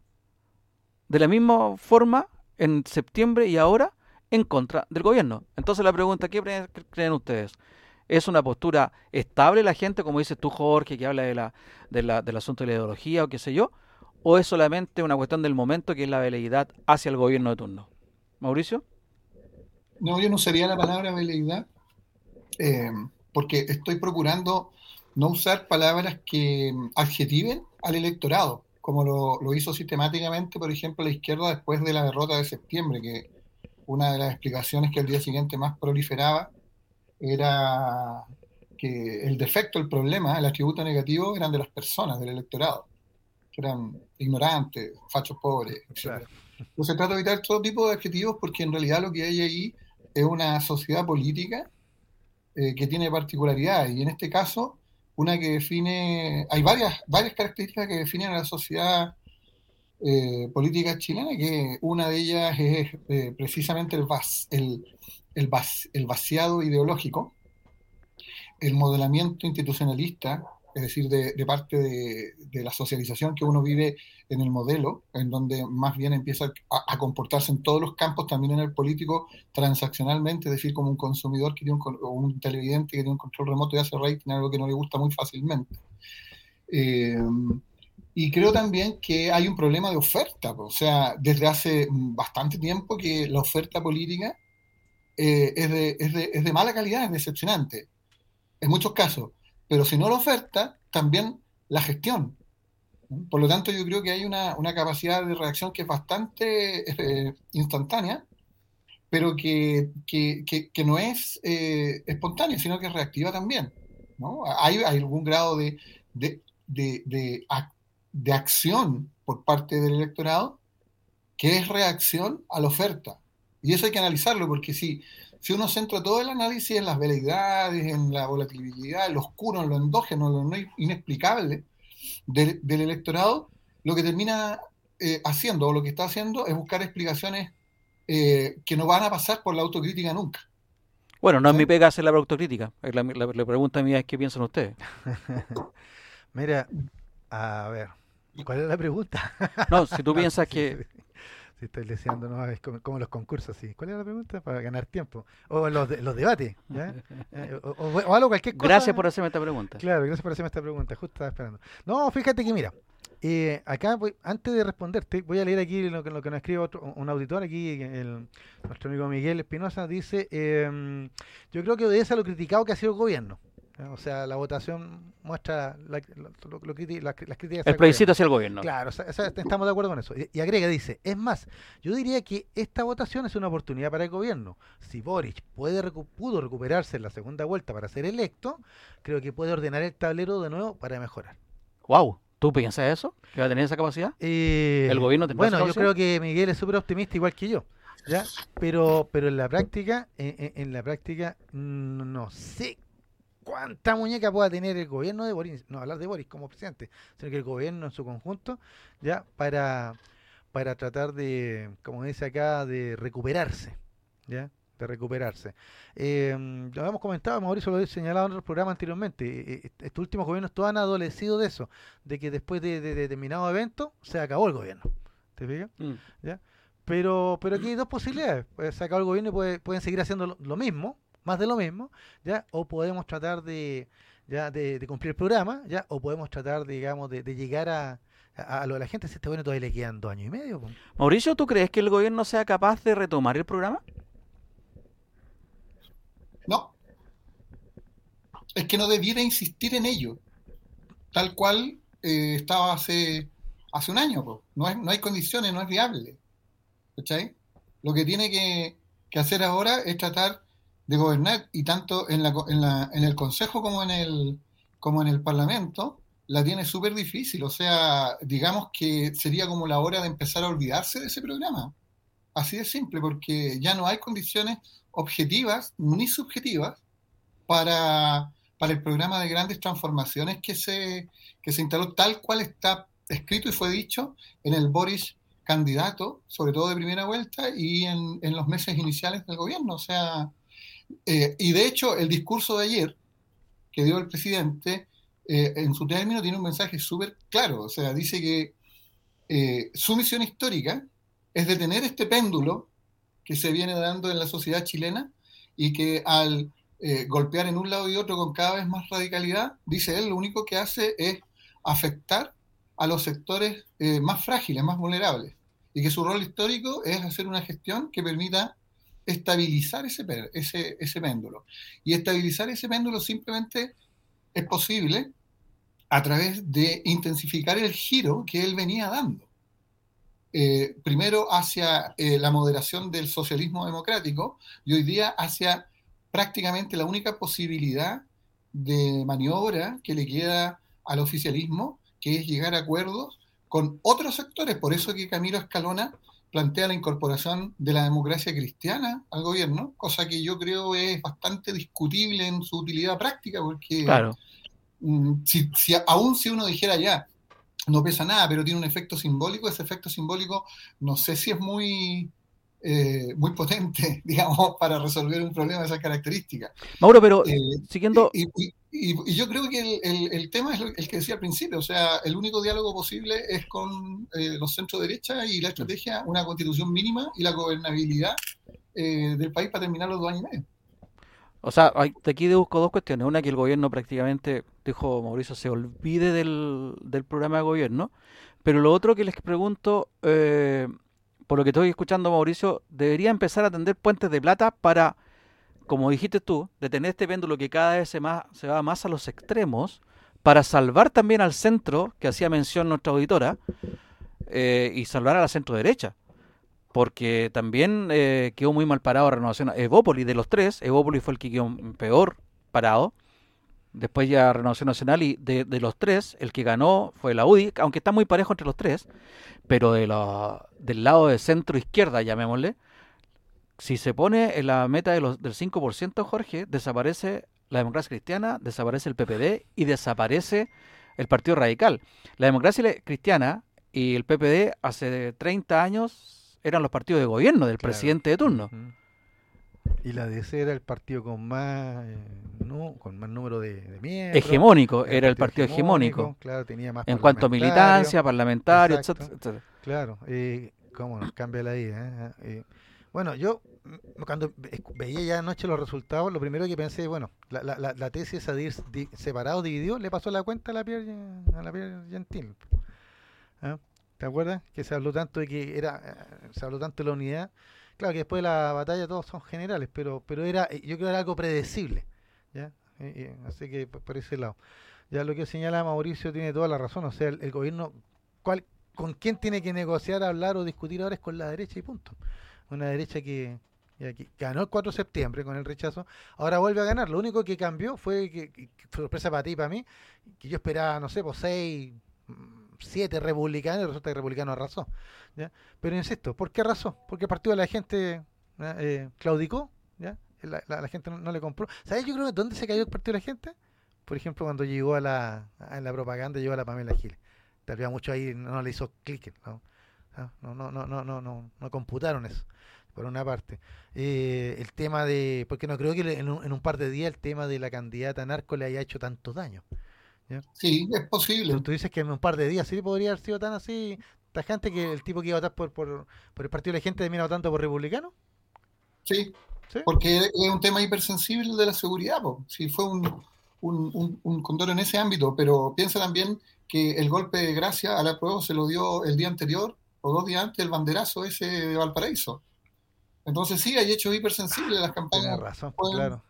de la misma forma en septiembre y ahora en contra del gobierno. Entonces la pregunta, ¿qué creen ustedes? ¿Es una postura estable la gente, como dices tú, Jorge, que habla de la, de la, del asunto de la ideología o qué sé yo? ¿O es solamente una cuestión del momento que es la veleidad hacia el gobierno de turno? Mauricio. No, yo no usaría la palabra veleidad, eh, porque estoy procurando no usar palabras que adjetiven al electorado, como lo, hizo sistemáticamente, por ejemplo, la izquierda después de la derrota de septiembre, que una de las explicaciones que al día siguiente más proliferaba era que el defecto, el problema, el atributo negativo eran de las personas, del electorado, que eran ignorantes, fachos pobres, etc. Entonces se trata de evitar todo tipo de adjetivos porque en realidad lo que hay ahí es una sociedad política eh, que tiene particularidades y en este caso una que define, hay varias, varias características que definen a la sociedad eh, política chilena, que una de ellas es eh, precisamente el, el, el, el vaciado ideológico, el modelamiento institucionalista, es decir, de, parte de, la socialización que uno vive en el modelo, en donde más bien empieza a, comportarse en todos los campos, también en el político, transaccionalmente, es decir, como un consumidor que tiene un, o un televidente que tiene un control remoto y hace rating, algo que no le gusta muy fácilmente. Eh, y creo también que hay un problema de oferta, o sea, desde hace bastante tiempo que la oferta política eh, es, de, es, de, es de mala calidad, es decepcionante, en muchos casos pero si no la oferta, también la gestión. Por lo tanto, yo creo que hay una, capacidad de reacción que es bastante eh, instantánea, pero que, no es eh, espontánea, sino que es reactiva también. Hay, algún grado de, de, acción por parte del electorado que es reacción a la oferta. Y eso hay que analizarlo, porque si, si uno centra todo el análisis en las veleidades, en la volatilidad, en lo oscuro, en lo endógeno, en lo no inexplicable del, electorado, lo que termina eh, haciendo o lo que está haciendo es buscar explicaciones eh, que no van a pasar por la autocrítica nunca. Bueno, no es mi pega hacer la autocrítica. La, pregunta mía es qué piensan ustedes. Mira, a ver, ¿cuál es la pregunta? no, si tú piensas que estoy deseando, ¿no? Es como, los concursos, sí. ¿Cuál es la pregunta? Para ganar tiempo. O los, los debates, ¿ya? Eh, o, algo, cualquier cosa. Gracias por hacerme esta pregunta. Claro, gracias por hacerme esta pregunta. Justo estaba esperando. No, fíjate que mira, eh, acá voy, antes de responderte, voy a leer aquí lo que, lo que nos escribe otro, un auditor aquí, el, nuestro amigo Miguel Espinosa, dice, em, yo creo que obedece a lo criticado que ha sido el gobierno. O sea, la votación muestra la, lo, las críticas. El plebiscito hacia el gobierno. Claro, estamos de acuerdo con eso. Y, agrega, dice, es más, yo diría que esta votación es una oportunidad para el gobierno. Si Boric puede pudo recuperarse en la segunda vuelta para ser electo, creo que puede ordenar el tablero de nuevo para mejorar. ¡Wow! ¿Tú piensas eso? ¿Que va a tener esa capacidad? Eh, ¿El gobierno Bueno, yo creo que Miguel es súper optimista, igual que yo. ¿ya? Pero, pero en la práctica, en, la práctica, no sé cuánta muñeca pueda tener el gobierno de Boris, no hablar de Boris como presidente, sino que el gobierno en su conjunto, ya para, para tratar de, como dice acá, de recuperarse, ya de recuperarse. Eh, lo habíamos comentado, Mauricio lo había señalado en otros programas anteriormente, eh, eh, estos últimos gobiernos todos han adolecido de eso, de que después de, determinado evento se acabó el gobierno. ¿Te fijas? Mm. ¿Ya? Pero, pero aquí hay dos posibilidades. se acabó el gobierno y pueden seguir haciendo lo mismo, más de lo mismo, ¿ya? O podemos tratar de, ya, de, cumplir el programa, ¿ya? O podemos tratar, digamos, de, llegar a, a, lo de la gente. Si este gobierno todavía le quedan dos años y medio. Mauricio, ¿tú crees que el gobierno sea capaz de retomar el programa? No. Es que no debiera insistir en ello. Tal cual eh, estaba hace, hace un año. No, no hay condiciones, no es viable. ¿Cachai? Lo que tiene que, que hacer ahora es tratar de gobernar y tanto en, la, en, la, en el Consejo como en el, como en el Parlamento la tiene súper difícil. O sea, digamos que sería como la hora de empezar a olvidarse de ese programa. Así de simple, porque ya no hay condiciones objetivas ni subjetivas para, para el programa de grandes transformaciones que se, que se instaló tal cual está escrito y fue dicho en el Boris candidato, sobre todo de primera vuelta, y en, en los meses iniciales del gobierno. O sea, eh, y de hecho, el discurso de ayer que dio el presidente, eh, en su término, tiene un mensaje súper claro. O sea, dice que eh, su misión histórica es detener este péndulo que se viene dando en la sociedad chilena y que al golpear en un lado y otro con cada vez más radicalidad, dice él, lo único que hace es afectar a los sectores más frágiles, más vulnerables, y que su rol histórico es hacer una gestión que permita estabilizar ese, ese, ese péndulo. Y estabilizar ese péndulo simplemente es posible a través de intensificar el giro que él venía dando. Eh, primero hacia eh, la moderación del socialismo democrático y hoy día hacia prácticamente la única posibilidad de maniobra que le queda al oficialismo, que es llegar a acuerdos con otros sectores. Por eso que Camilo Escalona plantea la incorporación de la democracia cristiana al gobierno, cosa que yo creo es bastante discutible en su utilidad práctica, porque claro. Mm, si, aún si uno dijera ya, no pesa nada, pero tiene un efecto simbólico, ese efecto simbólico no sé si es muy, eh, muy potente, digamos, para resolver un problema de esa característica. Mauro, pero eh, siguiendo... Y, yo creo que el, tema es el que decía al principio, o sea, el único diálogo posible es con eh, los centros derecha y la estrategia, una constitución mínima y la gobernabilidad eh, del país para terminar los dos años y medio. O sea, de aquí busco dos cuestiones. Una, que el gobierno prácticamente, dijo Mauricio, se olvide del, programa de gobierno. Pero lo otro que les pregunto, eh, por lo que estoy escuchando, Mauricio, debería empezar a tender puentes de plata para como dijiste tú, de tener este péndulo que cada vez se, más, se va más a los extremos, para salvar también al centro, que hacía mención nuestra auditora, eh, y salvar a la centro derecha. Porque también eh, quedó muy mal parado Renovación Evópolis de los tres. Evópolis fue el que quedó peor parado. Después ya Renovación Nacional y de, los tres, el que ganó fue la UDI, aunque está muy parejo entre los tres, pero de del lado de centro izquierda, llamémosle, si se pone en la meta de los, del 5%, Jorge, desaparece la democracia cristiana, desaparece el PPD y desaparece el Partido Radical. La democracia cristiana y el PPD hace 30 años eran los partidos de gobierno del presidente de turno. Y la DC era el partido con más, eh, no, con más número de, miembros. Hegemónico, era, el partido hegemónico. Claro, tenía más En cuanto a militancia, parlamentario, etc. Claro, y cómo nos cambia la vida. ¿eh? eh bueno, yo cuando veía ya anoche los resultados, lo primero que pensé, bueno, la, la, la tesis de ir separado, dividido, le pasó la cuenta a la Pierre, a la Pierre Gentil. ¿Ah? ¿Te acuerdas? Que se habló tanto de que era, eh, se habló tanto de la unidad. Claro que después de la batalla todos son generales, pero, pero era, eh, yo creo que era algo predecible. ¿ya? así que por ese lado. Ya lo que señala Mauricio tiene toda la razón, o sea, el, gobierno, ¿cuál, ¿con quién tiene que negociar, hablar o discutir ahora es con la derecha y punto? Una derecha que, ganó el 4 de septiembre con el rechazo, ahora vuelve a ganar. Lo único que cambió fue, que, sorpresa para ti y para mí, que yo esperaba, no sé, por 6, 7 republicanos y resulta que el republicano arrasó. ¿ya? Pero insisto, ¿por qué arrasó? Porque el partido de la gente eh, claudicó, ¿ya? La, gente no, le compró. ¿Sabes yo creo que dónde se cayó el partido de la gente? Por ejemplo, cuando llegó a la, propaganda, llegó a la Pamela Giles. Tal vez mucho ahí no le hizo clic, ¿no? No, no, no, no, no, no, no computaron eso por una parte. Eh, el tema de, porque no creo que en un, en un, par de días el tema de la candidata narco le haya hecho tanto daño. Sí, es posible. Tú, dices que en un par de días sí podría haber sido tan así, tajante que el tipo que iba a votar por, por, por el partido de la gente termina votando por republicano. Sí, porque es un tema hipersensible de la seguridad. Si fue un, un, un, condor en ese ámbito, pero piensa también que el golpe de gracia a la prueba se lo dio el día anterior o dos días antes el banderazo ese de Valparaíso. Entonces sí, hay hechos hipersensibles las campañas. razón, claro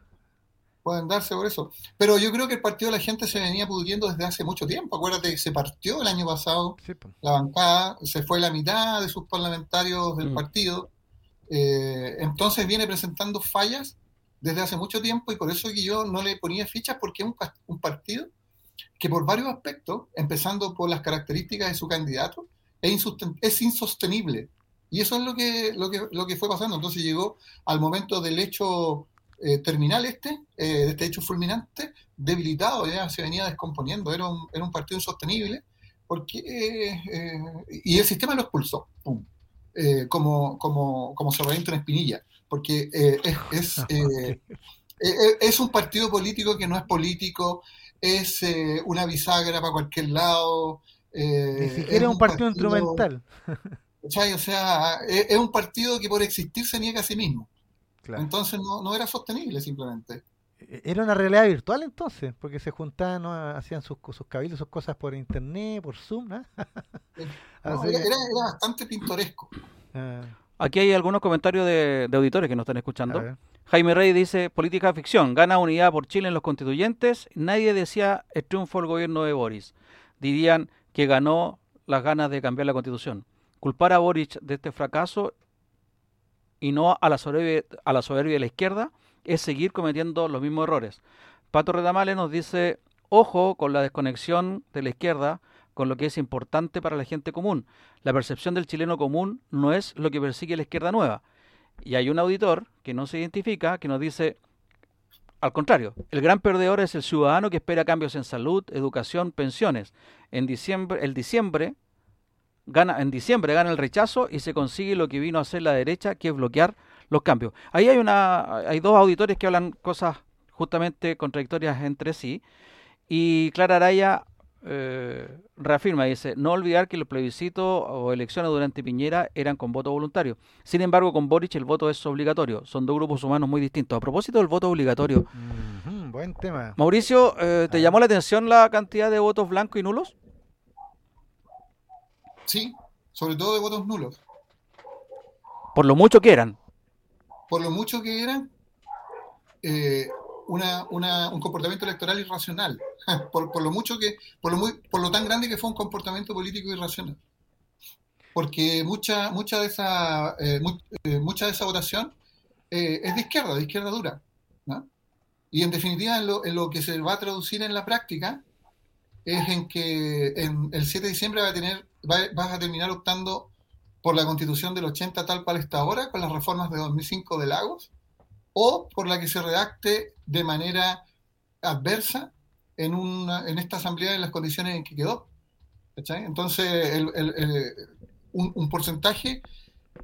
pueden darse por eso. Pero yo creo que el partido de la gente se venía pudiendo desde hace mucho tiempo. Acuérdate que se partió el año pasado la bancada, se fue la mitad de sus parlamentarios del mm. partido. Eh, entonces viene presentando fallas desde hace mucho tiempo y por eso que yo no le ponía fichas porque es un, partido que por varios aspectos, empezando por las características de su candidato, es, es insostenible. Y eso es lo que, lo, que, lo que fue pasando. Entonces llegó al momento del hecho eh, terminal este, eh, este hecho fulminante, debilitado, ya se venía descomponiendo, era un, era un partido insostenible, porque, eh, y el sistema lo expulsó, como, como, como en Espinilla, porque es, es, es, un partido político que no es político, es una bisagra para cualquier lado. Ni siquiera es un, partido, instrumental. O sea, es, un partido que por existir se niega a sí mismo. Entonces no, era sostenible simplemente. E-, era una realidad virtual entonces, porque se juntaban, hacían sus, sus cabildos, sus cosas por internet, por Zoom, ¿no? era, bastante pintoresco. Ah. Aquí hay algunos comentarios de, auditores que nos están escuchando. Jaime Rey dice, política ficción, gana unidad por Chile en los constituyentes, nadie decía el triunfo del gobierno de Boris. Dirían que ganó las ganas de cambiar la constitución. Culpar a Boris de este fracaso y no a la soberbia, a la soberbia de la izquierda es seguir cometiendo los mismos errores. Pato Redamale nos dice, ojo con la desconexión de la izquierda con lo que es importante para la gente común. La percepción del chileno común no es lo que persigue la izquierda nueva. Y hay un auditor que no se identifica que nos dice, al contrario, el gran perdedor es el ciudadano que espera cambios en salud, educación, pensiones. En diciembre, el diciembre gana, en diciembre gana el rechazo y se consigue lo que vino a hacer la derecha, que es bloquear los cambios. Ahí hay una, hay dos auditores que hablan cosas justamente contradictorias entre sí. Y Clara Araya eh, reafirma, dice, no olvidar que los plebiscitos o elecciones durante Piñera eran con voto voluntario. Sin embargo, con Boric el voto es obligatorio. Son dos grupos humanos muy distintos. A propósito del voto obligatorio. buen tema. Mauricio, eh, ¿te ah. llamó la atención la cantidad de votos blancos y nulos? Sí, sobre todo de votos nulos. Por lo mucho que eran. Por lo mucho que eran, eh, una, un comportamiento electoral irracional. por, lo mucho que, por lo, muy, por lo tan grande que fue un comportamiento político irracional. Porque mucha, mucha de esa, eh, eh, mucha de esa votación es de izquierda, de izquierda dura. Y en definitiva, en lo, en lo que se va a traducir en la práctica, es en que en el 7 de diciembre va a tener, vas a terminar optando por la constitución del 80 tal cual está ahora, con las reformas de 2005 de Lagos, o por la que se redacte de manera adversa en, una, en esta asamblea en las condiciones en que quedó. Entonces, un, porcentaje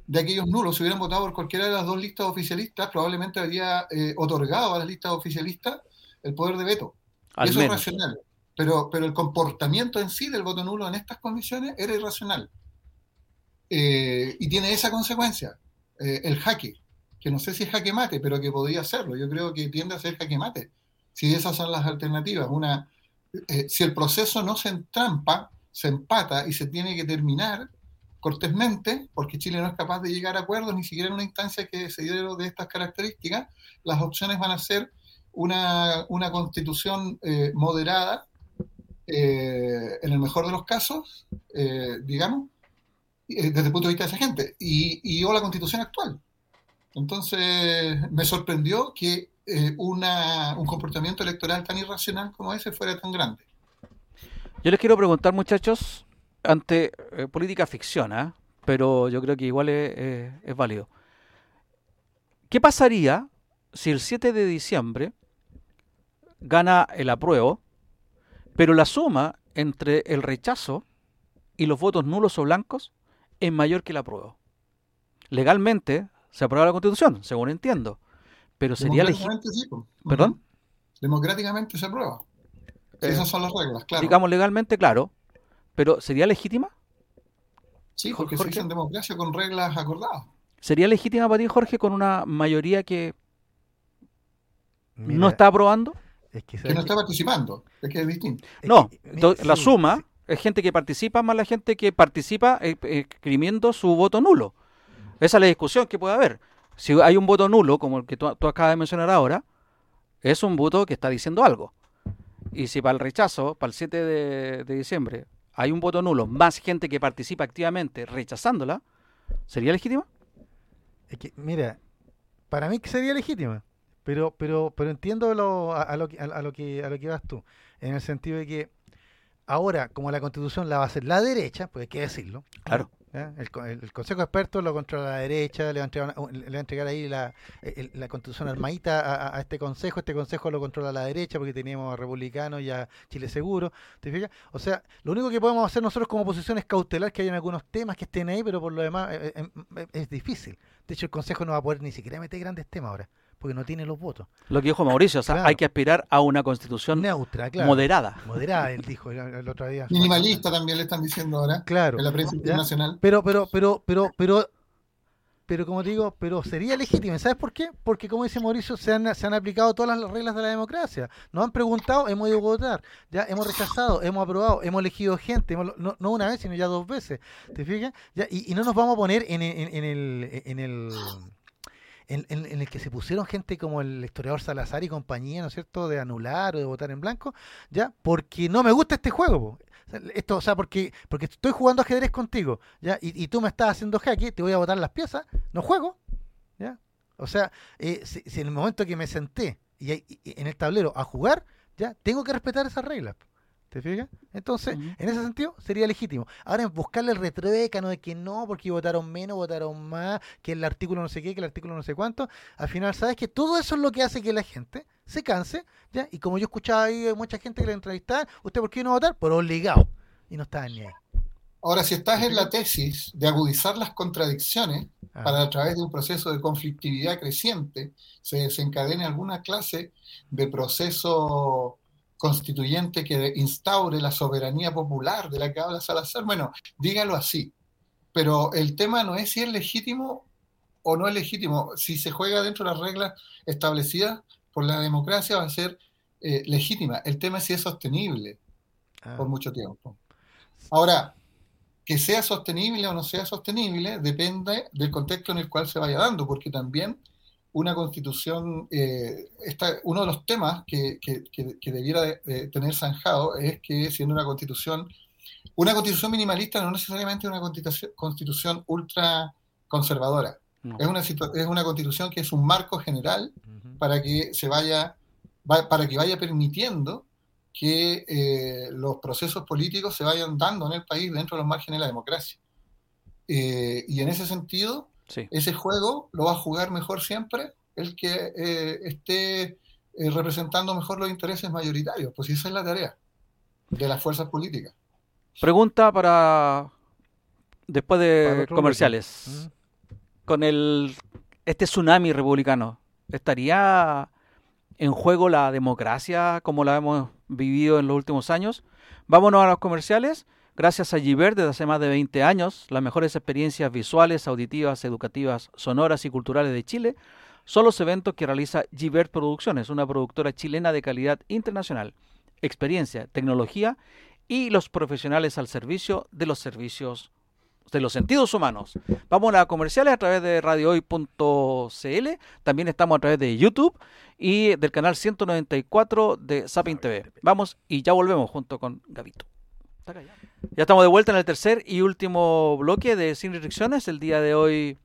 de aquellos nulos, si hubieran votado por cualquiera de las dos listas oficialistas, probablemente habría eh, otorgado a las listas oficialistas el poder de veto. Eso es racional. Pero, pero el comportamiento en sí del voto nulo en estas condiciones era irracional. Eh, y tiene esa consecuencia, eh, el jaque, que no sé si es jaque mate, pero que podría serlo. Yo creo que tiende a ser jaque mate, si esas son las alternativas. Una, eh, si el proceso no se entrampa, se empata y se tiene que terminar cortésmente, porque Chile no es capaz de llegar a acuerdos, ni siquiera en una instancia que se dio de estas características, las opciones van a ser una, una constitución moderada, eh, en el mejor de los casos, digamos, desde el punto de vista de esa gente, y, y o la constitución actual. Entonces, me sorprendió que una, un comportamiento electoral tan irracional como ese fuera tan grande. Yo les quiero preguntar, muchachos, ante política ficción, ¿eh? pero yo creo que igual es, es válido. ¿Qué pasaría si el 7 de diciembre gana el apruebo, pero la suma entre el rechazo y los votos nulos o blancos es mayor que el apruebo? Legalmente se aprueba la Constitución, según entiendo, pero sería legítimo. ¿Perdón? Democráticamente se aprueba. Eh, Esas son las reglas, claro. Digamos legalmente, claro, pero ¿sería legítima? Sí, porque se hizo en democracia con reglas acordadas. ¿Sería legítima para ti, Jorge, con una mayoría que no está aprobando? Que, no está participando, es que es distinto. No, la suma es gente que participa más la gente que participa eh, escribiendo su voto nulo. Esa es la discusión que puede haber. Si hay un voto nulo, como el que tú, acabas de mencionar ahora, es un voto que está diciendo algo. Y si para el rechazo, para el 7 de, de diciembre, hay un voto nulo, más gente que participa activamente rechazándola, ¿sería legítima? Es que, mira, para mí sería legítima, pero, pero, pero entiendo lo, a, lo, a, lo que, a lo que vas tú, en el sentido de que ahora, como la constitución la va a hacer la derecha, pues hay que decirlo. Claro. El, Consejo de Expertos lo controla la derecha, le va a entregar, le va a entregar ahí la, la constitución armadita a, este consejo, este consejo lo controla la derecha porque teníamos a republicanos y a Chile Seguro, ¿te fijas? O sea, lo único que podemos hacer nosotros como oposición es cautelar que hayan algunos temas que estén ahí, pero por lo demás eh, eh, es, es difícil. De hecho, el consejo no va a poder ni siquiera meter grandes temas ahora porque no tiene los votos. Lo que dijo Mauricio, o sea, hay que aspirar a una constitución neutra, moderada. Moderada, él dijo el, otro día. Minimalista también le están diciendo ahora. Claro. En la prensa internacional. Pero, pero, pero, pero, pero, pero como digo, pero sería legítimo. ¿Sabes por qué? Porque como dice Mauricio, se han, se han aplicado todas las reglas de la democracia. Nos han preguntado, hemos ido a votar, ya hemos rechazado, hemos aprobado, hemos elegido gente, no, no, una vez, sino ya dos veces. ¿Te fijas? Ya, y, y, no nos vamos a poner en, en, en el, en el en, el que se pusieron gente como el historiador Salazar y compañía, ¿no es cierto?, de anular o de votar en blanco, ya, porque no me gusta este juego. Esto, o sea, porque, porque estoy jugando ajedrez contigo, ¿ya? Y, tú me estás haciendo jaque, te voy a botar las piezas, no juego, ¿ya? O sea, eh, si, en el momento que me senté y, y, en el tablero a jugar, ya, tengo que respetar esas reglas. ¿Te fijas? Entonces, en ese sentido, sería legítimo. Ahora, buscarle el retruécano de que no, porque votaron menos, votaron más, que el artículo no sé qué, que el artículo no sé cuánto, al final, ¿sabes que Todo eso es lo que hace que la gente se canse, ¿ya? Y como yo escuchaba ahí mucha gente que le entrevistaban, ¿usted por qué no votar? Por obligado. Y no está ni ahí. Ahora, si estás en la tesis de agudizar las contradicciones ah. para a través de un proceso de conflictividad creciente se desencadene alguna clase de proceso constituyente que instaure la soberanía popular de la que habla Salazar, bueno, dígalo así. Pero el tema no es si es legítimo o no es legítimo. Si se juega dentro de las reglas establecidas por la democracia va a ser eh, legítima. El tema es si es sostenible ah. por mucho tiempo. Ahora, que sea sostenible o no sea sostenible depende del contexto en el cual se vaya dando, porque también una constitución, eh, uno de los temas que, debiera tener zanjado es que siendo una constitución, una constitución minimalista no necesariamente es una constitución, constitución ultra conservadora. Es, una, es una constitución que es un marco general para que se vaya, para que vaya permitiendo que eh, los procesos políticos se vayan dando en el país dentro de los márgenes de la democracia. Eh, y en ese sentido, ese juego lo va a jugar mejor siempre el que eh, esté eh, representando mejor los intereses mayoritarios. Pues esa es la tarea de las fuerzas políticas. Pregunta para después de comerciales. Con el este tsunami republicano, ¿estaría en juego la democracia como la hemos vivido en los últimos años? Vámonos a los comerciales. Gracias a Giver, desde hace más de 20 años, las mejores experiencias visuales, auditivas, educativas, sonoras y culturales de Chile son los eventos que realiza Giver Producciones, una productora chilena de calidad internacional, experiencia, tecnología y los profesionales al servicio de los servicios de los sentidos humanos. Vamos a comerciales a través de radiohoy.cl, también estamos a través de YouTube y del canal 194 de Sapin TV. Vamos y ya volvemos junto con Gavito. Ya estamos de vuelta en el tercer y último bloque de Sin Restricciones, el día de hoy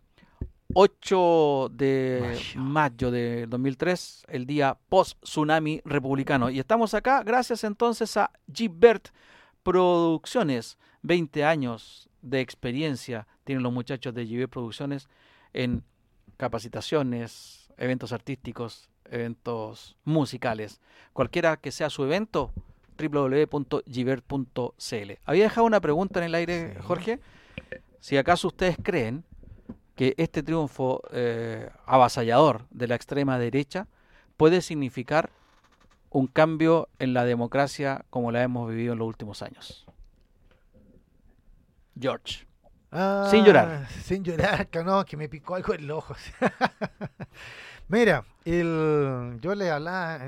8 de mayo de 2003, el día post-tsunami republicano. Y estamos acá gracias entonces a Gilbert Producciones, 20 años de experiencia tienen los muchachos de GB Producciones en capacitaciones, eventos artísticos, eventos musicales. Cualquiera que sea su evento, www.gibert.cl. Había dejado una pregunta en el aire, Jorge. Si acaso ustedes creen que este triunfo eh, avasallador de la extrema derecha puede significar un cambio en la democracia como la hemos vivido en los últimos años. George. Ah, sin llorar. Sin llorar, que no, que me picó algo en el ojo. Mira, el, yo le hablaba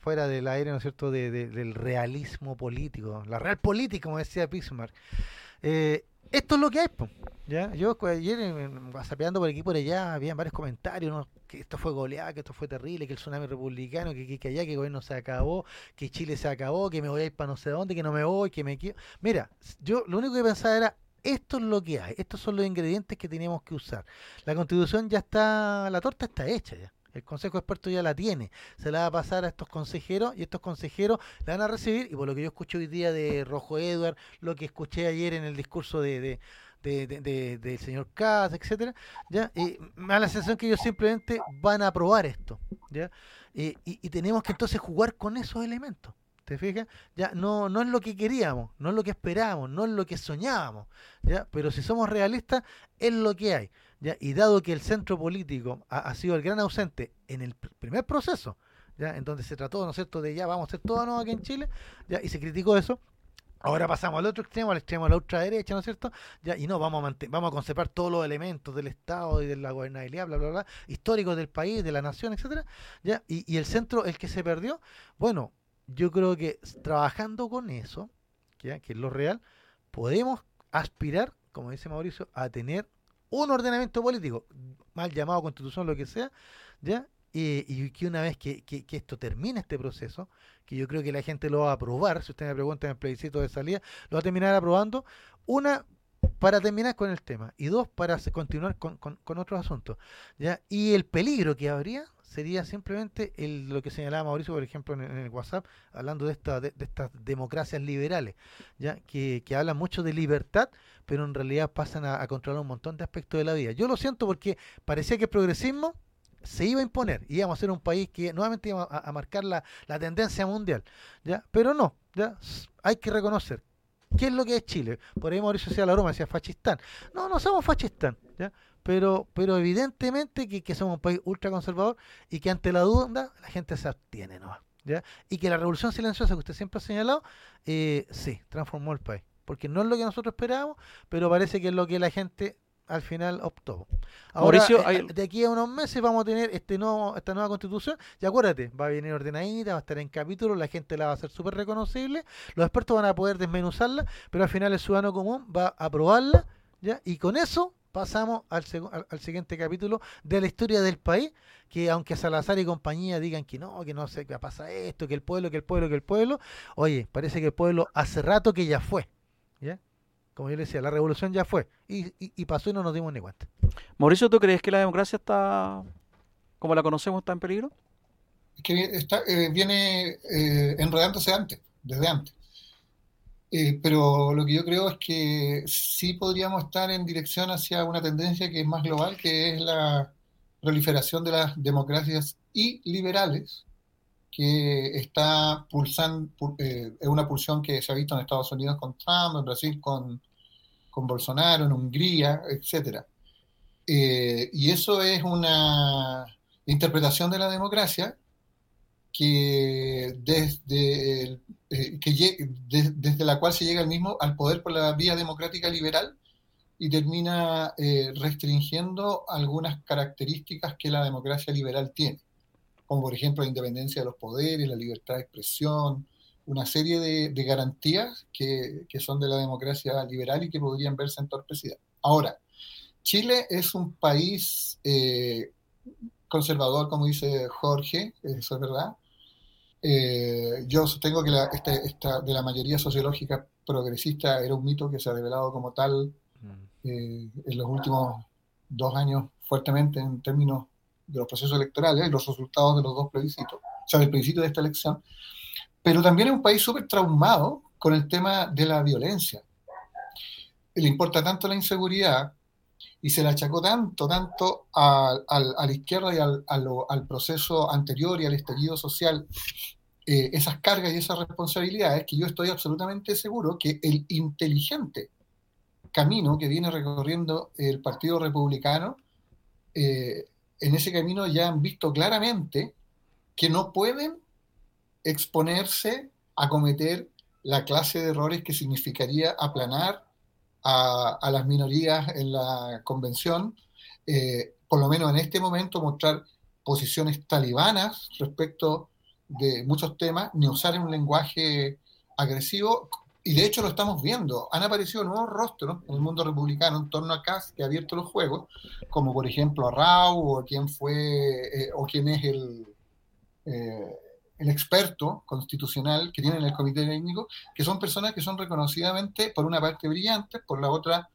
fuera del aire, ¿no es cierto?, del realismo político, la real política, como decía Bismarck. Eh, esto es lo que hay, ¿ya? Yo ayer, sapeando por aquí por allá, había varios comentarios, que esto fue goleado, que esto fue terrible, que el tsunami republicano, que, que, allá, que el gobierno se acabó, que Chile se acabó, que me voy a ir para no sé dónde, que no me voy, que me quiero. Mira, yo lo único que pensaba era, esto es lo que hay, estos son los ingredientes que tenemos que usar. La constitución ya está, la torta está hecha ya. El Consejo Experto ya la tiene. Se la va a pasar a estos consejeros y estos consejeros la van a recibir. Y por lo que yo escucho hoy día de Rojo Edward, lo que escuché ayer en el discurso de, del señor Katz, etcétera, ya me da la sensación que ellos simplemente van a aprobar esto, ya y, y, tenemos que entonces jugar con esos elementos. ¿Te fijas? Ya no, no es lo que queríamos, no es lo que esperábamos, no es lo que soñábamos, ¿ya? Pero si somos realistas, es lo que hay. ¿Ya? Y dado que el centro político ha, sido el gran ausente en el primer proceso, ¿ya? En donde se trató, ¿no es cierto?, de ya vamos a hacer todo nuevo aquí en Chile, ¿ya? Y se criticó eso, Ahora pasamos al otro extremo, al extremo de la ultraderecha, ¿no es cierto? Ya, y no, vamos a, vamos a conservar todos los elementos del Estado y de la gobernabilidad, bla, bla, bla, históricos del país, de la nación, etcétera. ¿ya? Y, y el centro, el que se perdió, bueno, yo creo que trabajando con eso, que es lo real, podemos aspirar, como dice Mauricio, a tener un ordenamiento político, mal llamado constitución, lo que sea, ¿ya? Y, que una vez que, esto termine este proceso, que yo creo que la gente lo va a aprobar, si usted me pregunta en el plebiscito de salida, lo va a terminar aprobando, una, para terminar con el tema, y dos, para continuar con, con otros asuntos, ¿ya? Y el peligro que habría sería simplemente el, lo que señalaba Mauricio, por ejemplo, en, el WhatsApp, hablando de, esta, de, estas democracias liberales, ya que, hablan mucho de libertad, pero en realidad pasan a, controlar un montón de aspectos de la vida. Yo lo siento porque parecía que el progresismo se iba a imponer, íbamos a ser un país que nuevamente iba a, marcar la, tendencia mundial, ya, pero no, ya hay que reconocer ¿Qué es lo que es Chile? Por ahí Mauricio decía la broma, decía Fachistán. No, no somos Fachistán, ¿ya? Pero, pero evidentemente que, somos un país ultra conservador y que ante la duda la gente se abstiene, ¿no? ¿Ya? Y que la revolución silenciosa que usted siempre ha señalado, eh, sí, transformó el país. Porque no es lo que nosotros esperábamos, pero parece que es lo que la gente al final optó. Ahora, eh, de aquí a unos meses vamos a tener este nuevo, esta nueva constitución. Y acuérdate, va a venir ordenadita, va a estar en capítulos, la gente la va a hacer súper reconocible, los expertos van a poder desmenuzarla, pero al final el ciudadano común va a aprobarla, ¿ya? Y con eso pasamos al, al, siguiente capítulo de la historia del país, que aunque Salazar y compañía digan que no, que no sé qué pasa esto, que el pueblo, que el pueblo, que el pueblo, oye, parece que el pueblo hace rato que ya fue, ¿ya? Como yo le decía, la revolución ya fue, y, y, pasó y no nos dimos ni cuenta. Mauricio, ¿tú crees que la democracia está, como la conocemos, está en peligro? Es que está, eh, viene eh, enredándose antes, desde antes. Eh, pero lo que yo creo es que sí podríamos estar en dirección hacia una tendencia que es más global, que es la proliferación de las democracias y liberales, que está pulsando, eh, es una pulsión que se ha visto en Estados Unidos con Trump, en Brasil con, con Bolsonaro, en Hungría, etc. Eh, y eso es una interpretación de la democracia que desde, eh, que desde la cual se llega el mismo al poder por la vía democrática liberal y termina eh, restringiendo algunas características que la democracia liberal tiene, como por ejemplo la independencia de los poderes, la libertad de expresión, una serie de, garantías que, que, son de la democracia liberal y que podrían verse entorpecidas. Ahora, Chile es un país eh, conservador, como dice Jorge, eso es verdad. Eh, yo sostengo que la, esta, de la mayoría sociológica progresista era un mito que se ha revelado como tal mm. eh, en los últimos dos años fuertemente en términos de los procesos electorales, los resultados de los dos plebiscitos, o sea, del plebiscito de esta elección. Pero también es un país súper traumado con el tema de la violencia. Le importa tanto la inseguridad y se le achacó tanto, tanto a, la izquierda y al, proceso anterior y al estallido social eh, esas cargas y esas responsabilidades que yo estoy absolutamente seguro que el inteligente camino que viene recorriendo el Partido Republicano, eh, en ese camino ya han visto claramente que no pueden exponerse a cometer la clase de errores que significaría aplanar a, las minorías en la convención, eh, por lo menos en este momento mostrar posiciones talibanas respecto de muchos temas, ni usar un lenguaje agresivo, y de hecho lo estamos viendo. Han aparecido nuevos rostros en el mundo republicano en torno a Kass que ha abierto los juegos, como por ejemplo a Rau, o quién fue, eh, o quién es el, eh, el experto constitucional que tiene en el comité técnico, que son personas que son reconocidamente, por una parte, brillantes, por la otra,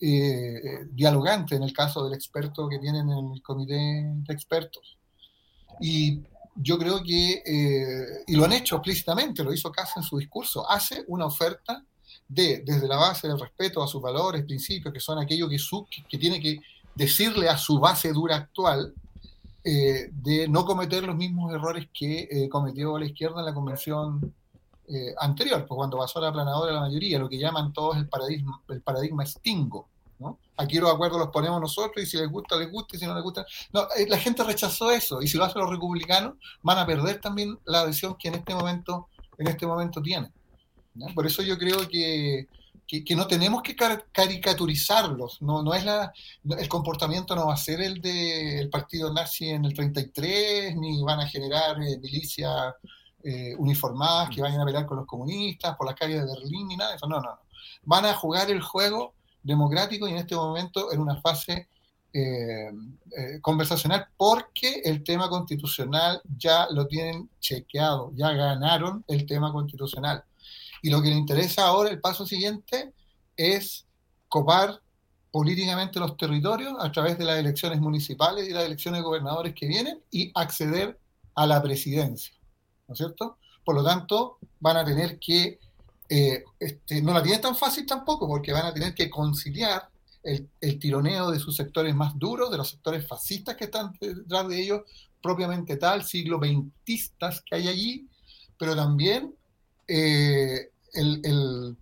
eh, dialogantes, en el caso del experto que tienen en el comité de expertos. Y yo creo que, eh, y lo han hecho explícitamente, lo hizo Casa en su discurso, hace una oferta de, desde la base del respeto a sus valores, principios, que son aquellos que, su, que tiene que decirle a su base dura actual, eh, de no cometer los mismos errores que eh, cometió la izquierda en la convención eh, anterior, pues cuando pasó a la planadora la mayoría, lo que llaman todos el paradigma, el paradigma extingo. Aquí los acuerdos los ponemos nosotros y si les gusta, les gusta y si no les gusta. No, la gente rechazó eso y si lo hacen los republicanos van a perder también la adhesión que en este momento, en este momento tienen. Por eso yo creo que que, no tenemos que caricaturizarlos, no, no es la, el comportamiento no va a ser el del partido nazi en el 33, ni van a generar eh, milicias eh, uniformadas que vayan a pelear con los comunistas por las calles de Berlín, ni nada de eso, no, no, Van a jugar el juego democrático y en este momento en una fase eh, conversacional porque el tema constitucional ya lo tienen chequeado, ya ganaron el tema constitucional y lo que le interesa ahora, el paso siguiente, es copar políticamente los territorios a través de las elecciones municipales y las elecciones de gobernadores que vienen y acceder a la presidencia. ¿No es cierto? Por lo tanto, van a tener que, eh, este, no la tienen tan fácil tampoco, porque van a tener que conciliar el, tironeo de sus sectores más duros, de los sectores fascistas que están detrás de ellos, propiamente tal, siglo XXistas que hay allí, pero también eh, el,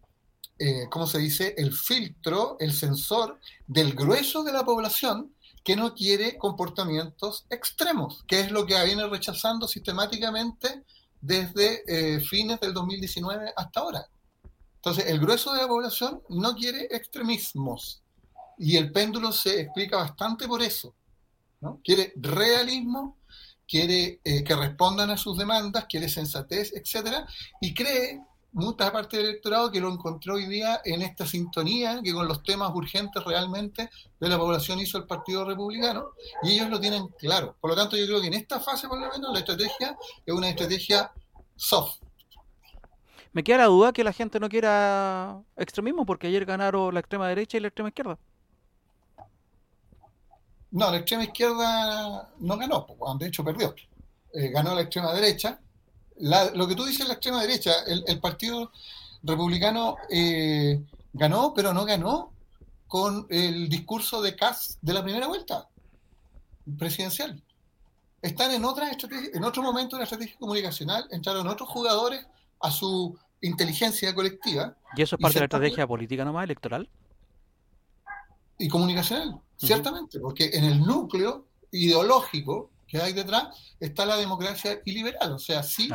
eh, ¿cómo se dice? El filtro, el sensor del grueso de la población que no quiere comportamientos extremos, que es lo que viene rechazando sistemáticamente desde eh, fines del 2019 hasta ahora. Entonces, el grueso de la población no quiere extremismos y el péndulo se explica bastante por eso. ¿no? Quiere realismo, quiere eh, que respondan a sus demandas, quiere sensatez, etcétera, y cree mucha parte del electorado que lo encontró hoy día en esta sintonía que con los temas urgentes realmente de la población hizo el Partido Republicano y ellos lo tienen claro. Por lo tanto, yo creo que en esta fase, por lo menos, la estrategia es una estrategia soft. Me queda la duda que la gente no quiera extremismo porque ayer ganaron la extrema derecha y la extrema izquierda. No, la extrema izquierda no ganó, de hecho perdió. Eh, ganó la extrema derecha lo que tú dices, la extrema derecha, el, Partido Republicano eh, ganó, pero no ganó con el discurso de Kass de la primera vuelta presidencial. Están en otra en otro momento de la estrategia comunicacional, entraron otros jugadores a su inteligencia colectiva. ¿Y eso es parte de la estrategia política nomás, electoral? Y comunicacional, ciertamente, porque en el núcleo ideológico que hay detrás está la democracia iliberal. O sea, sí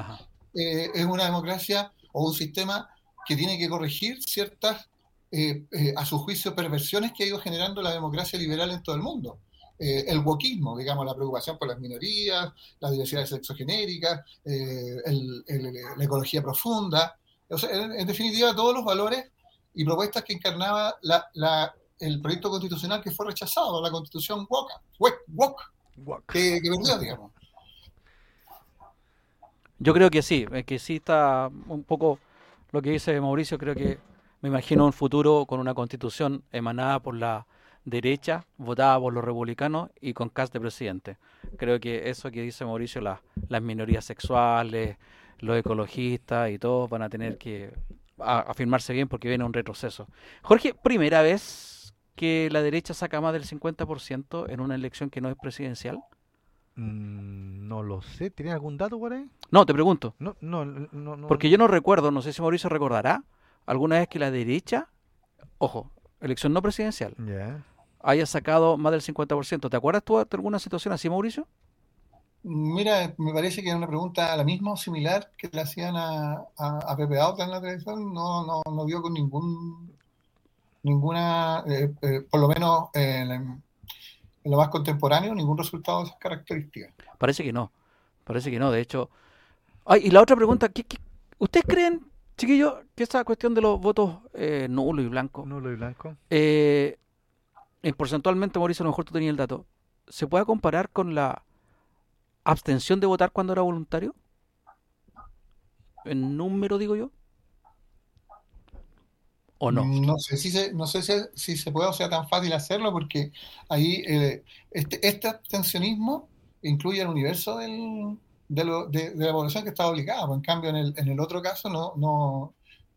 eh, es una democracia o un sistema que tiene que corregir ciertas, eh, eh, a su juicio, perversiones que ha ido generando la democracia liberal en todo el mundo. el wokismo, digamos, la preocupación por las minorías, la diversidad sexogenérica, la ecología profunda. O sea, en, definitiva, todos los valores y propuestas que encarnaba la, el proyecto constitucional que fue rechazado, la constitución Wok, que, que perdió, digamos. Yo creo que sí, que sí está un poco lo que dice Mauricio, creo que me imagino un futuro con una constitución emanada por la derecha, votada por los republicanos y con cast de presidente. Creo que eso que dice Mauricio, las minorías sexuales, los ecologistas y todos van a tener que afirmarse bien porque viene un retroceso. Jorge, primera vez que la derecha saca más del 50% en una elección que no es presidencial. Mm, no lo sé. ¿Tienes algún dato por ahí? No, te pregunto. No, no, no, Porque yo no recuerdo, no sé si Mauricio recordará, alguna vez que la derecha, ojo, elección no presidencial, haya sacado más del 50%. ¿Te acuerdas tú de alguna situación así, Mauricio? Mira, me parece que es una pregunta la misma o similar que le hacían a, a, Pepe Auta en la televisión. No, no, no dio con ningún, ninguna, eh, eh, por lo menos en, lo más contemporáneo, ningún resultado de esas características. Parece que no, parece que no. De hecho, ay, y la otra pregunta, ¿qué, ustedes creen, chiquillos, que esta cuestión de los votos eh, nulo y blanco, nulo y blanco, eh, en porcentualmente, Mauricio, a lo mejor tú tenías el dato, ¿se puede comparar con la abstención de votar cuando era voluntario? En número, digo yo. ¿O no? No sé si se, no sé si, se puede o sea tan fácil hacerlo porque ahí eh, este, este abstencionismo incluye el universo del, de, la población que estaba obligada. Pues, en cambio, en el, en el otro caso no, no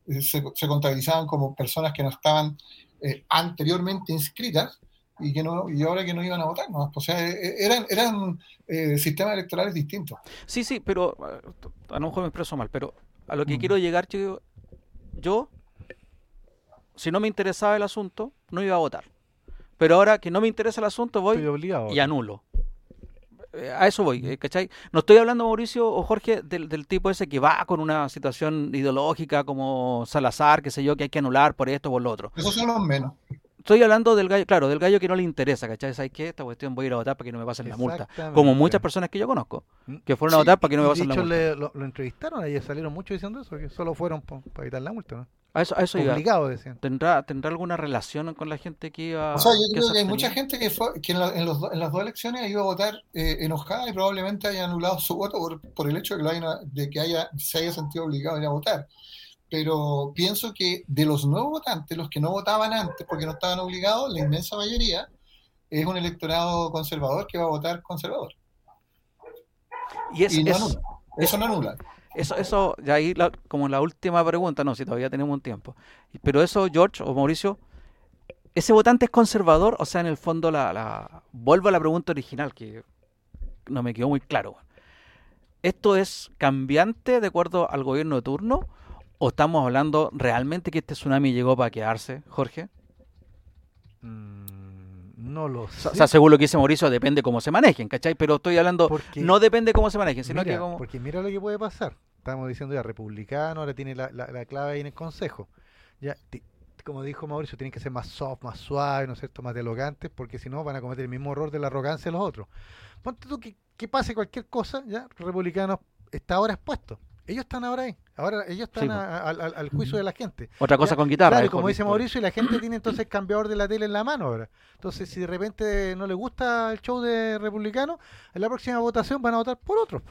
eh, se, se, contabilizaban como personas que no estaban eh, anteriormente inscritas y que no y ahora que no iban a votar ¿no? o sea e, e, eran eran eh, sistemas electorales distintos sí sí pero a lo mejor me expreso mal pero a lo que mm. quiero llegar yo yo si no me interesaba el asunto no iba a votar pero ahora que no me interesa el asunto voy y anulo eh, a eso voy, eh, ¿cachai? No estoy hablando, Mauricio o Jorge, del, del, tipo ese que va con una situación ideológica como Salazar, qué sé yo, que hay que anular por esto o por lo otro. Esos son los menos. Estoy hablando del gallo, claro, del gallo que no le interesa, ¿cachai? ¿Sabes qué? Esta cuestión voy a ir a votar para que no me pasen la multa. Como muchas personas que yo conozco, mm. que fueron a votar para que no me pasen la multa. Le, lo, lo, entrevistaron, ahí salieron muchos diciendo eso, que solo fueron para evitar la multa, ¿no? A eso, a eso Obligado, decían. ¿Tendrá, ¿Tendrá alguna relación con la gente que iba O sea, yo creo que hay mucha gente que, fue, que en, en, los, en, las dos elecciones iba a votar eh, enojada y probablemente haya anulado su voto por, por el hecho de que, haya, de que haya, se haya sentido obligado a ir a votar pero pienso que de los nuevos votantes, los que no votaban antes porque no estaban obligados, la inmensa mayoría es un electorado conservador que va a votar conservador. Y, es, eso no anula. Eso, eso, ya ahí como la última pregunta, no, si todavía tenemos un tiempo. Pero eso, George o Mauricio, ¿ese votante es conservador? O sea, en el fondo, la, la vuelvo a la pregunta original, que no me quedó muy claro. ¿Esto es cambiante de acuerdo al gobierno de turno? ¿O estamos hablando realmente que este tsunami llegó para quedarse, Jorge? Mm, no lo sé. O sea, según lo que dice Mauricio, depende cómo se manejen, ¿cachai? Pero estoy hablando, no depende cómo se manejen, sino que como... Porque mira lo que puede pasar. Estamos diciendo ya, republicano, ahora tiene la, clave ahí en el consejo. Ya, como dijo Mauricio, tienen que ser más soft, más suaves, ¿no es cierto?, más dialogantes, porque si no van a cometer el mismo error de la arrogancia de los otros. Ponte tú que, que pase cualquier cosa, ya, republicano está ahora expuesto. Ellos están ahora ahí. Ahora ellos están al juicio de la gente. Otra cosa con guitarra. Claro, como dice Mauricio, y la gente tiene entonces cambiador de la tele en la mano ahora. Entonces, si de repente no le gusta el show de republicano, en la próxima votación van a votar por otros.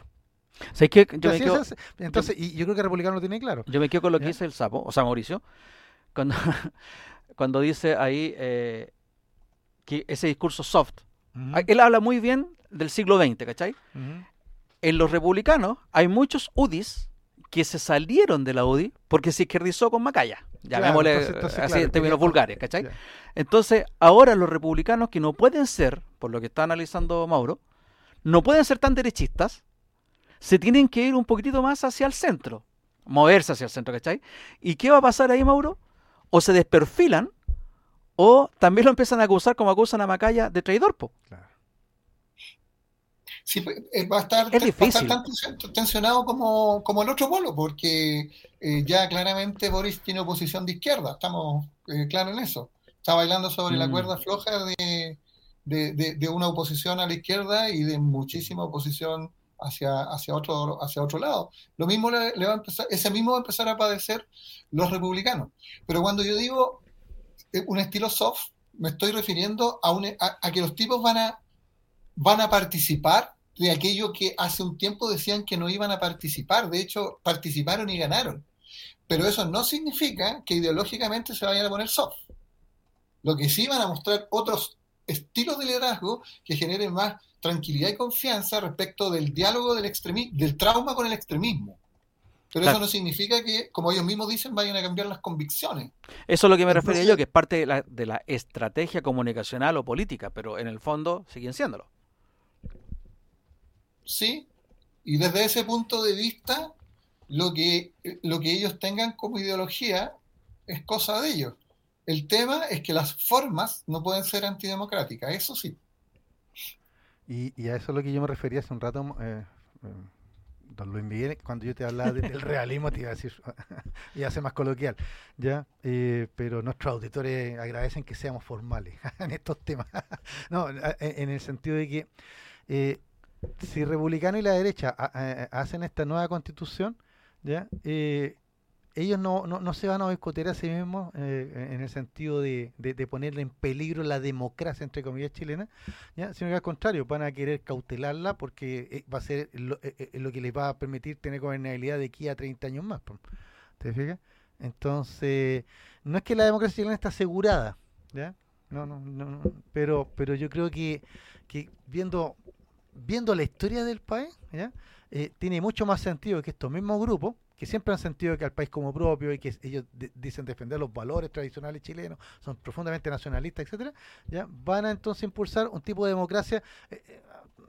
que entonces, y yo creo que el republicano lo tiene claro. Yo me quedo con lo que dice el sapo, o sea, Mauricio, cuando, cuando dice ahí eh, que ese discurso soft. Él habla muy bien del siglo XX, ¿cachai? en los republicanos hay muchos UDIs que se salieron de la UDI porque se izquierdizó con Macaya. Llamémosle así en términos vulgares, ¿cachai? Entonces, ahora los republicanos que no pueden ser, por lo que está analizando Mauro, no pueden ser tan derechistas, se tienen que ir un poquitito más hacia el centro, moverse hacia el centro, ¿cachai? ¿Y qué va a pasar ahí, Mauro? O se desperfilan, o también lo empiezan a acusar como acusan a Macaya de traidor, po. Claro sí, eh, va a estar, tan tensionado como, como, el otro polo, porque eh, ya claramente Boris tiene oposición de izquierda, estamos eh, claros en eso. Está bailando sobre la mm. cuerda floja de, de, una oposición a la izquierda y de muchísima oposición hacia, hacia, otro, hacia otro lado. Lo mismo le, va a empezar, ese mismo va a empezar a padecer los republicanos. Pero cuando yo digo un estilo soft, me estoy refiriendo a, un, a, que los tipos van a, van a participar de aquello que hace un tiempo decían que no iban a participar. De hecho, participaron y ganaron. Pero eso no significa que ideológicamente se vayan a poner soft. Lo que sí van a mostrar otros estilos de liderazgo que generen más tranquilidad y confianza respecto del diálogo del extremismo, del trauma con el extremismo. Pero eso no significa que, como ellos mismos dicen, vayan a cambiar las convicciones. Eso es lo que me refería yo, que es parte de la, de la estrategia comunicacional o política, pero en el fondo siguen siéndolo. Sí, y desde ese punto de vista, lo que, lo que ellos tengan como ideología es cosa de ellos. El tema es que las formas no pueden ser antidemocráticas, eso sí. Y, a eso es lo que yo me refería hace un rato, eh, eh, don Luis Miguel, cuando yo te hablaba del realismo, te iba a decir, y hace más coloquial, ¿ya? Eh, pero nuestros auditores agradecen que seamos formales en estos temas. no, en el sentido de que si republicano y la derecha hacen esta nueva constitución. Eh, ellos no, no, no, se van a boicotear a sí mismos eh, en el sentido de, de, ponerle en peligro la democracia, entre comillas, chilena, ¿ya? sino que al contrario, van a querer cautelarla porque eh, va a ser lo, lo, que les va a permitir tener gobernabilidad de aquí a 30 años más. Entonces, no es que la democracia chilena está asegurada, ¿ya? No, no, no, pero, pero yo creo que viendo, viendo la historia del país, ¿ya? Eh, tiene mucho más sentido que estos mismos grupos, que siempre han sentido que al país como propio y que ellos dicen defender los valores tradicionales chilenos, son profundamente nacionalistas, etcétera, ya van a entonces impulsar un tipo de democracia. Eh, eh,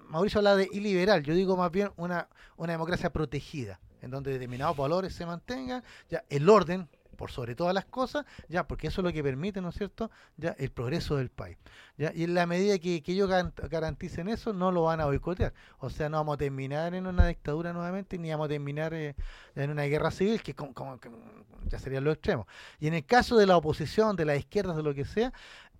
Mauricio habla de iliberal, yo digo más bien una, una democracia protegida, en donde determinados valores se mantengan, ya el orden por sobre todas las cosas, ya, porque eso es lo que permite, ¿no es cierto?, ya el progreso del país. ¿ya? Y en la medida que, ellos garanticen eso, no lo van a boicotear. O sea, no vamos a terminar en una dictadura nuevamente, ni vamos a terminar eh, en una guerra civil, que, como, ya sería lo extremo. Y en el caso de la oposición, de las izquierdas, de lo que sea,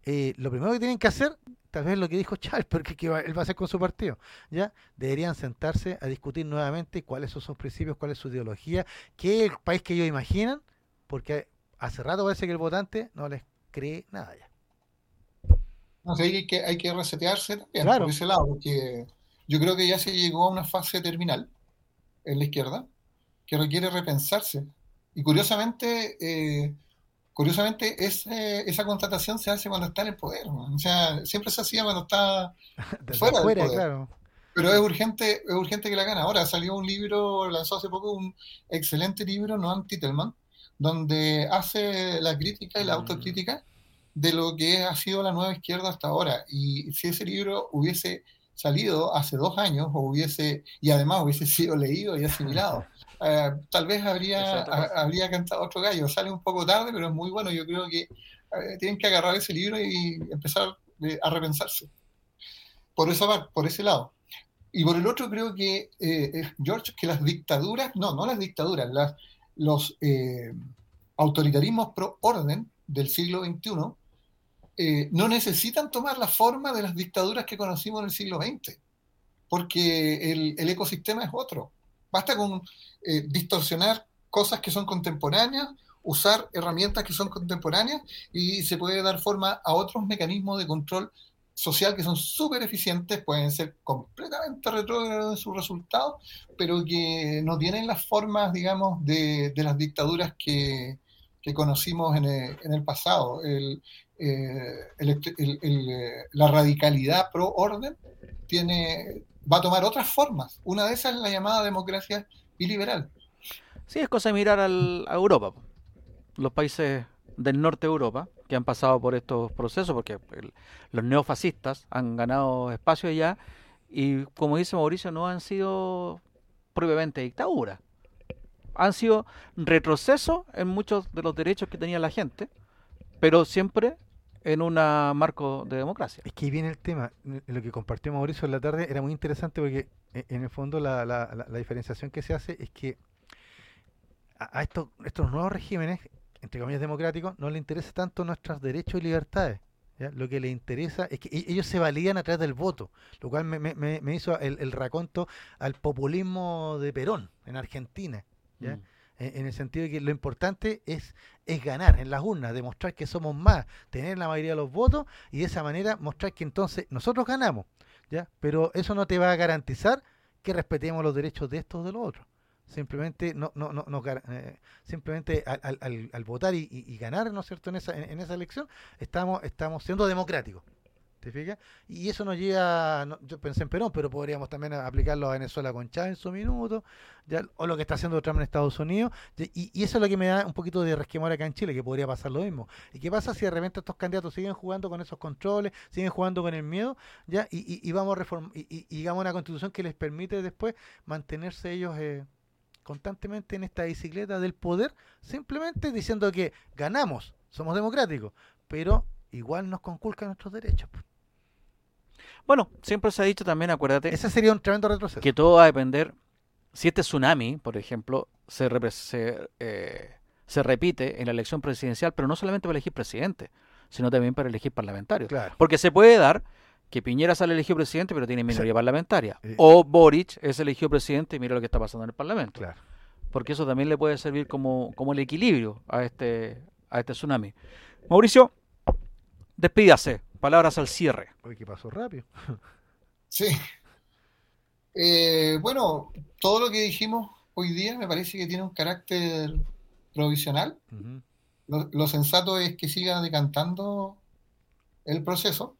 eh, lo primero que tienen que hacer, tal vez lo que dijo Charles, porque que él va a hacer con su partido, ¿ya? Deberían sentarse a discutir nuevamente cuáles son sus principios, cuál es su ideología, qué el país que ellos imaginan, porque hace rato parece que el votante no les cree nada ya. No, hay, que, hay que resetearse también por ese lado, porque yo creo que ya se llegó a una fase terminal en la izquierda que requiere repensarse. Y curiosamente, eh, curiosamente esa constatación se hace cuando está en el poder. O sea, siempre se hacía cuando está fuera, del poder. Pero es urgente, es urgente que la gane. Ahora salió un libro, lanzó hace poco un excelente libro, Noam Titelman, donde hace la crítica y la autocrítica de lo que ha sido la nueva izquierda hasta ahora. Y si ese libro hubiese salido hace dos años o hubiese y además hubiese sido leído y asimilado, eh, tal vez habría, habría cantado otro gallo. Sale un poco tarde, pero es muy bueno. Yo creo que eh, tienen que agarrar ese libro y empezar eh, a repensarse. Por, esa, por ese lado. Y por el otro creo que, George, que las dictaduras, no, no las dictaduras, las, los eh, autoritarismos pro orden del siglo XXI eh, no necesitan tomar la forma de las dictaduras que conocimos en el siglo XX, porque el, ecosistema es otro. Basta con eh, distorsionar cosas que son contemporáneas, usar herramientas que son contemporáneas y se puede dar forma a otros mecanismos de control social que son súper eficientes, pueden ser completamente retrógrados en sus resultados, pero que no tienen las formas, digamos, de, las dictaduras que, conocimos en el, pasado. Eh, la radicalidad pro orden tiene, va a tomar otras formas. Una de esas es la llamada democracia iliberal. Sí, es cosa de mirar al, a Europa. Los países del norte de Europa que han pasado por estos procesos, porque los neofascistas han ganado espacio allá y, como dice Mauricio, no han sido propiamente dictadura. Han sido retroceso en muchos de los derechos que tenía la gente, pero siempre en un marco de democracia. Es que ahí viene el tema. Lo que compartió Mauricio en la tarde era muy interesante porque, e, en el fondo, la, la, diferenciación que se hace es que a, estos, estos nuevos regímenes entre comillas, democráticos, no le interesa tanto nuestros derechos y libertades. Lo que le interesa es que e-, ellos se validan a través del voto, lo cual me, hizo el, raconto al populismo de Perón en Argentina. ¿ya? Mm. en el sentido de que lo importante es, es ganar en las urnas, demostrar que somos más, tener la mayoría de los votos y de esa manera mostrar que entonces nosotros ganamos, ¿ya? Pero eso no te va a garantizar que respetemos los derechos de estos o de los otros. Simplemente no, no, no, no eh, simplemente al, al, al, votar y, y, ganar, ¿no es cierto?, en esa, en esa elección, estamos, estamos siendo democráticos. ¿Te fijas? Y eso nos lleva, yo pensé en Perón, pero podríamos también aplicarlo a Venezuela con Chávez en su minuto, ya, o lo que está haciendo Trump en Estados Unidos, y, eso es lo que me da un poquito de resquemor acá en Chile, que podría pasar lo mismo. ¿Y qué pasa si de repente estos candidatos siguen jugando con esos controles, siguen jugando con el miedo, ya y, vamos a reformar, y, digamos una constitución que les permite después mantenerse ellos eh, constantemente en esta bicicleta del poder, simplemente diciendo que ganamos, somos democráticos, pero igual nos conculcan nuestros derechos. Bueno, siempre se ha dicho también, acuérdate. Ese sería un tremendo retroceso. Que todo va a depender. Si este tsunami, por ejemplo, se, se, eh, se repite en la elección presidencial, pero no solamente para elegir presidente, sino también para elegir parlamentarios. Porque se puede dar que Piñera sale elegido presidente, pero tiene minoría parlamentaria. O Boric es elegido presidente y mira lo que está pasando en el Parlamento. Claro. Porque eso también le puede servir como, como el equilibrio a este, a este tsunami. Mauricio, despídase palabras al cierre. Oye, que pasó rápido. sí. Eh, bueno, todo lo que dijimos hoy día me parece que tiene un carácter provisional. lo, sensato es que siga decantando el proceso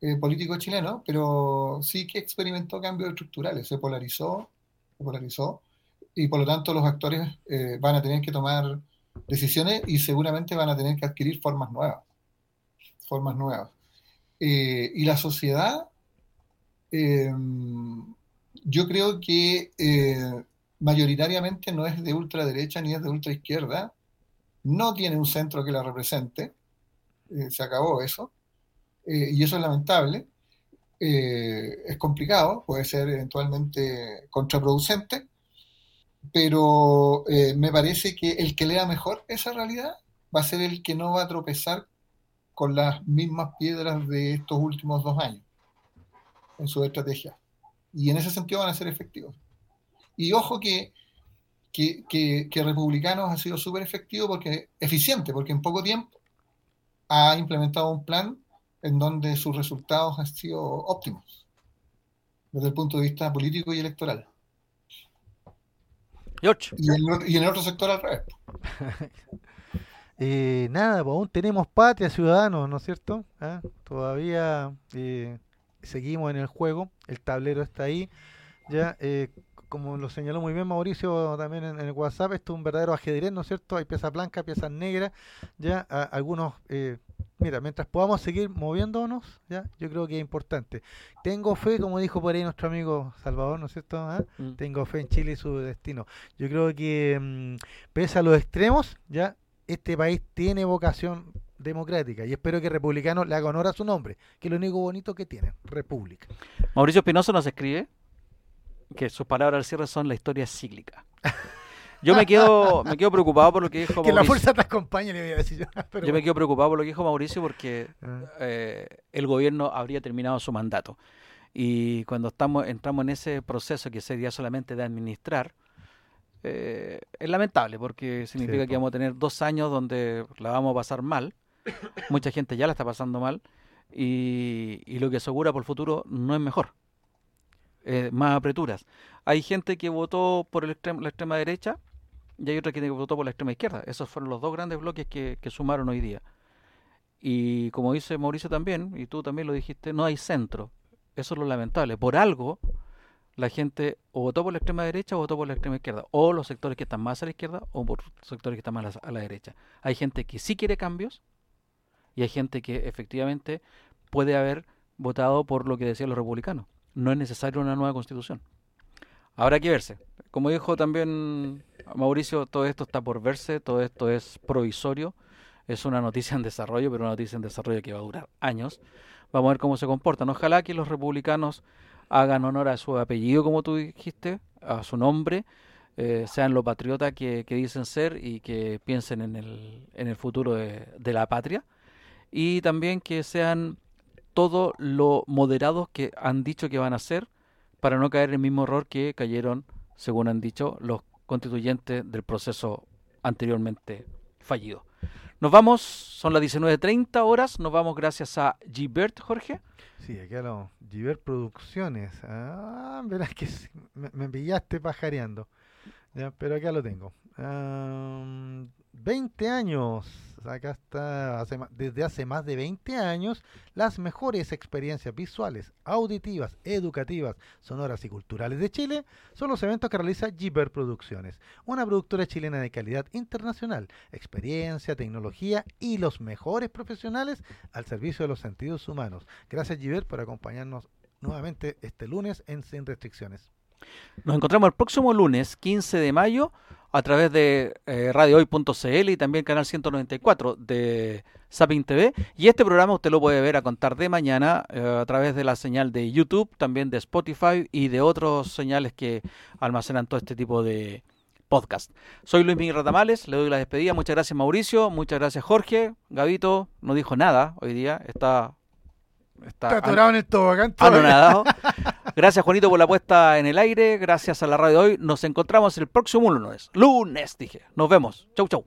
eh, político chileno, pero sí que experimentó cambios estructurales, se polarizó, se polarizó, y por lo tanto los actores eh, van a tener que tomar decisiones y seguramente van a tener que adquirir formas nuevas, formas nuevas. Eh, y la sociedad, eh, yo creo que mayoritariamente no es de ultraderecha ni es de ultraizquierda, no tiene un centro que la represente, se acabó eso, y eso es lamentable, es complicado, puede ser eventualmente contraproducente, pero me parece que el que lea mejor esa realidad va a ser el que no va a tropezar con las mismas piedras de estos últimos dos años en su estrategia. Y en ese sentido van a ser efectivos. Y ojo que, que, que, Republicanos ha sido súper efectivo porque eficiente, porque en poco tiempo ha implementado un plan en donde sus resultados han sido óptimos desde el punto de vista político y electoral. Y, y en el otro sector al revés. Eh, nada, pues aún tenemos patria, ciudadanos, ¿no es cierto? ¿Ah? Todavía eh, seguimos en el juego, el tablero está ahí. Ya, eh, como lo señaló muy bien Mauricio también en, el WhatsApp, esto es un verdadero ajedrez, ¿no es cierto? Hay piezas blancas, piezas negras, ya, algunos, mira, mientras podamos seguir moviéndonos, ya, yo creo que es importante. Tengo fe, como dijo por ahí nuestro amigo Salvador, ¿no es cierto? ¿Ah? Mm. Tengo fe en Chile y su destino. Yo creo que mm, pese a los extremos, ya, este país tiene vocación democrática y espero que Republicano le haga honor a su nombre, que es lo único bonito que tiene, República. Mauricio Espinosa nos escribe que sus palabras al cierre son la historia cíclica. Yo me quedo, me quedo preocupado por lo que dijo Mauricio. Que la fuerza te acompañe, le voy a decir yo. yo me quedo preocupado por lo que dijo Mauricio porque ah. eh, el gobierno habría terminado su mandato. Y cuando estamos entramos en ese proceso que sería solamente de administrar, eh, es lamentable porque significa que vamos a tener dos años donde la vamos a pasar mal. Mucha gente ya la está pasando mal y, lo que asegura por el futuro no es mejor. Eh, más apreturas. Hay gente que votó por el la extrema derecha y hay otra que votó por la extrema izquierda. Esos fueron los dos grandes bloques que, que sumaron hoy día. Y como dice Mauricio también, y tú también lo dijiste, no hay centro. Eso es lo lamentable. Por algo la gente o votó por la extrema derecha o votó por la extrema izquierda, o los sectores que están más a la izquierda o por sectores que están más a la, derecha. Hay gente que sí quiere cambios y hay gente que efectivamente puede haber votado por lo que decían los republicanos. No es necesario una nueva constitución. Habrá que verse. Como dijo también Mauricio, todo esto está por verse, todo esto es provisorio, es una noticia en desarrollo, pero una noticia en desarrollo que va a durar años. Vamos a ver cómo se comportan. Ojalá que los republicanos hagan honor a su apellido, como tú dijiste, a su nombre, eh, sean lo patriota que, dicen ser y que piensen en el, futuro de, la patria. Y también que sean todo lo moderados que han dicho que van a ser para no caer en el mismo error que cayeron, según han dicho, los constituyente del proceso anteriormente fallido. Nos vamos, son las 19.30 horas, nos vamos gracias a Gilbert, Jorge. Sí, aquí lo Gilbert Producciones. Ah, verás que me, pillaste pajareando. pero acá lo tengo. 20 años. Acá está, desde hace más de 20 años, las mejores experiencias visuales, auditivas, educativas, sonoras y culturales de Chile son los eventos que realiza Giver Producciones, una productora chilena de calidad internacional, experiencia, tecnología y los mejores profesionales al servicio de los sentidos humanos. Gracias Giver por acompañarnos nuevamente este lunes en Sin Restricciones. Nos encontramos el próximo lunes, 15 de mayo, a través de eh, radiohoy.cl y también canal 194 de Sapin TV. Y este programa usted lo puede ver a contar de mañana eh, a través de la señal de YouTube, también de Spotify y de otros señales que almacenan todo este tipo de podcast. Soy Luis Miguel Ratamales, le doy la despedida. Muchas gracias Mauricio, muchas gracias Jorge. Gavito no dijo nada hoy día, está Está, atorado en el tobogán. Gracias, Juanito, por la puesta en el aire. Gracias a la radio de hoy. Nos encontramos el próximo lunes. Lunes, dije. Nos vemos. Chau, chau.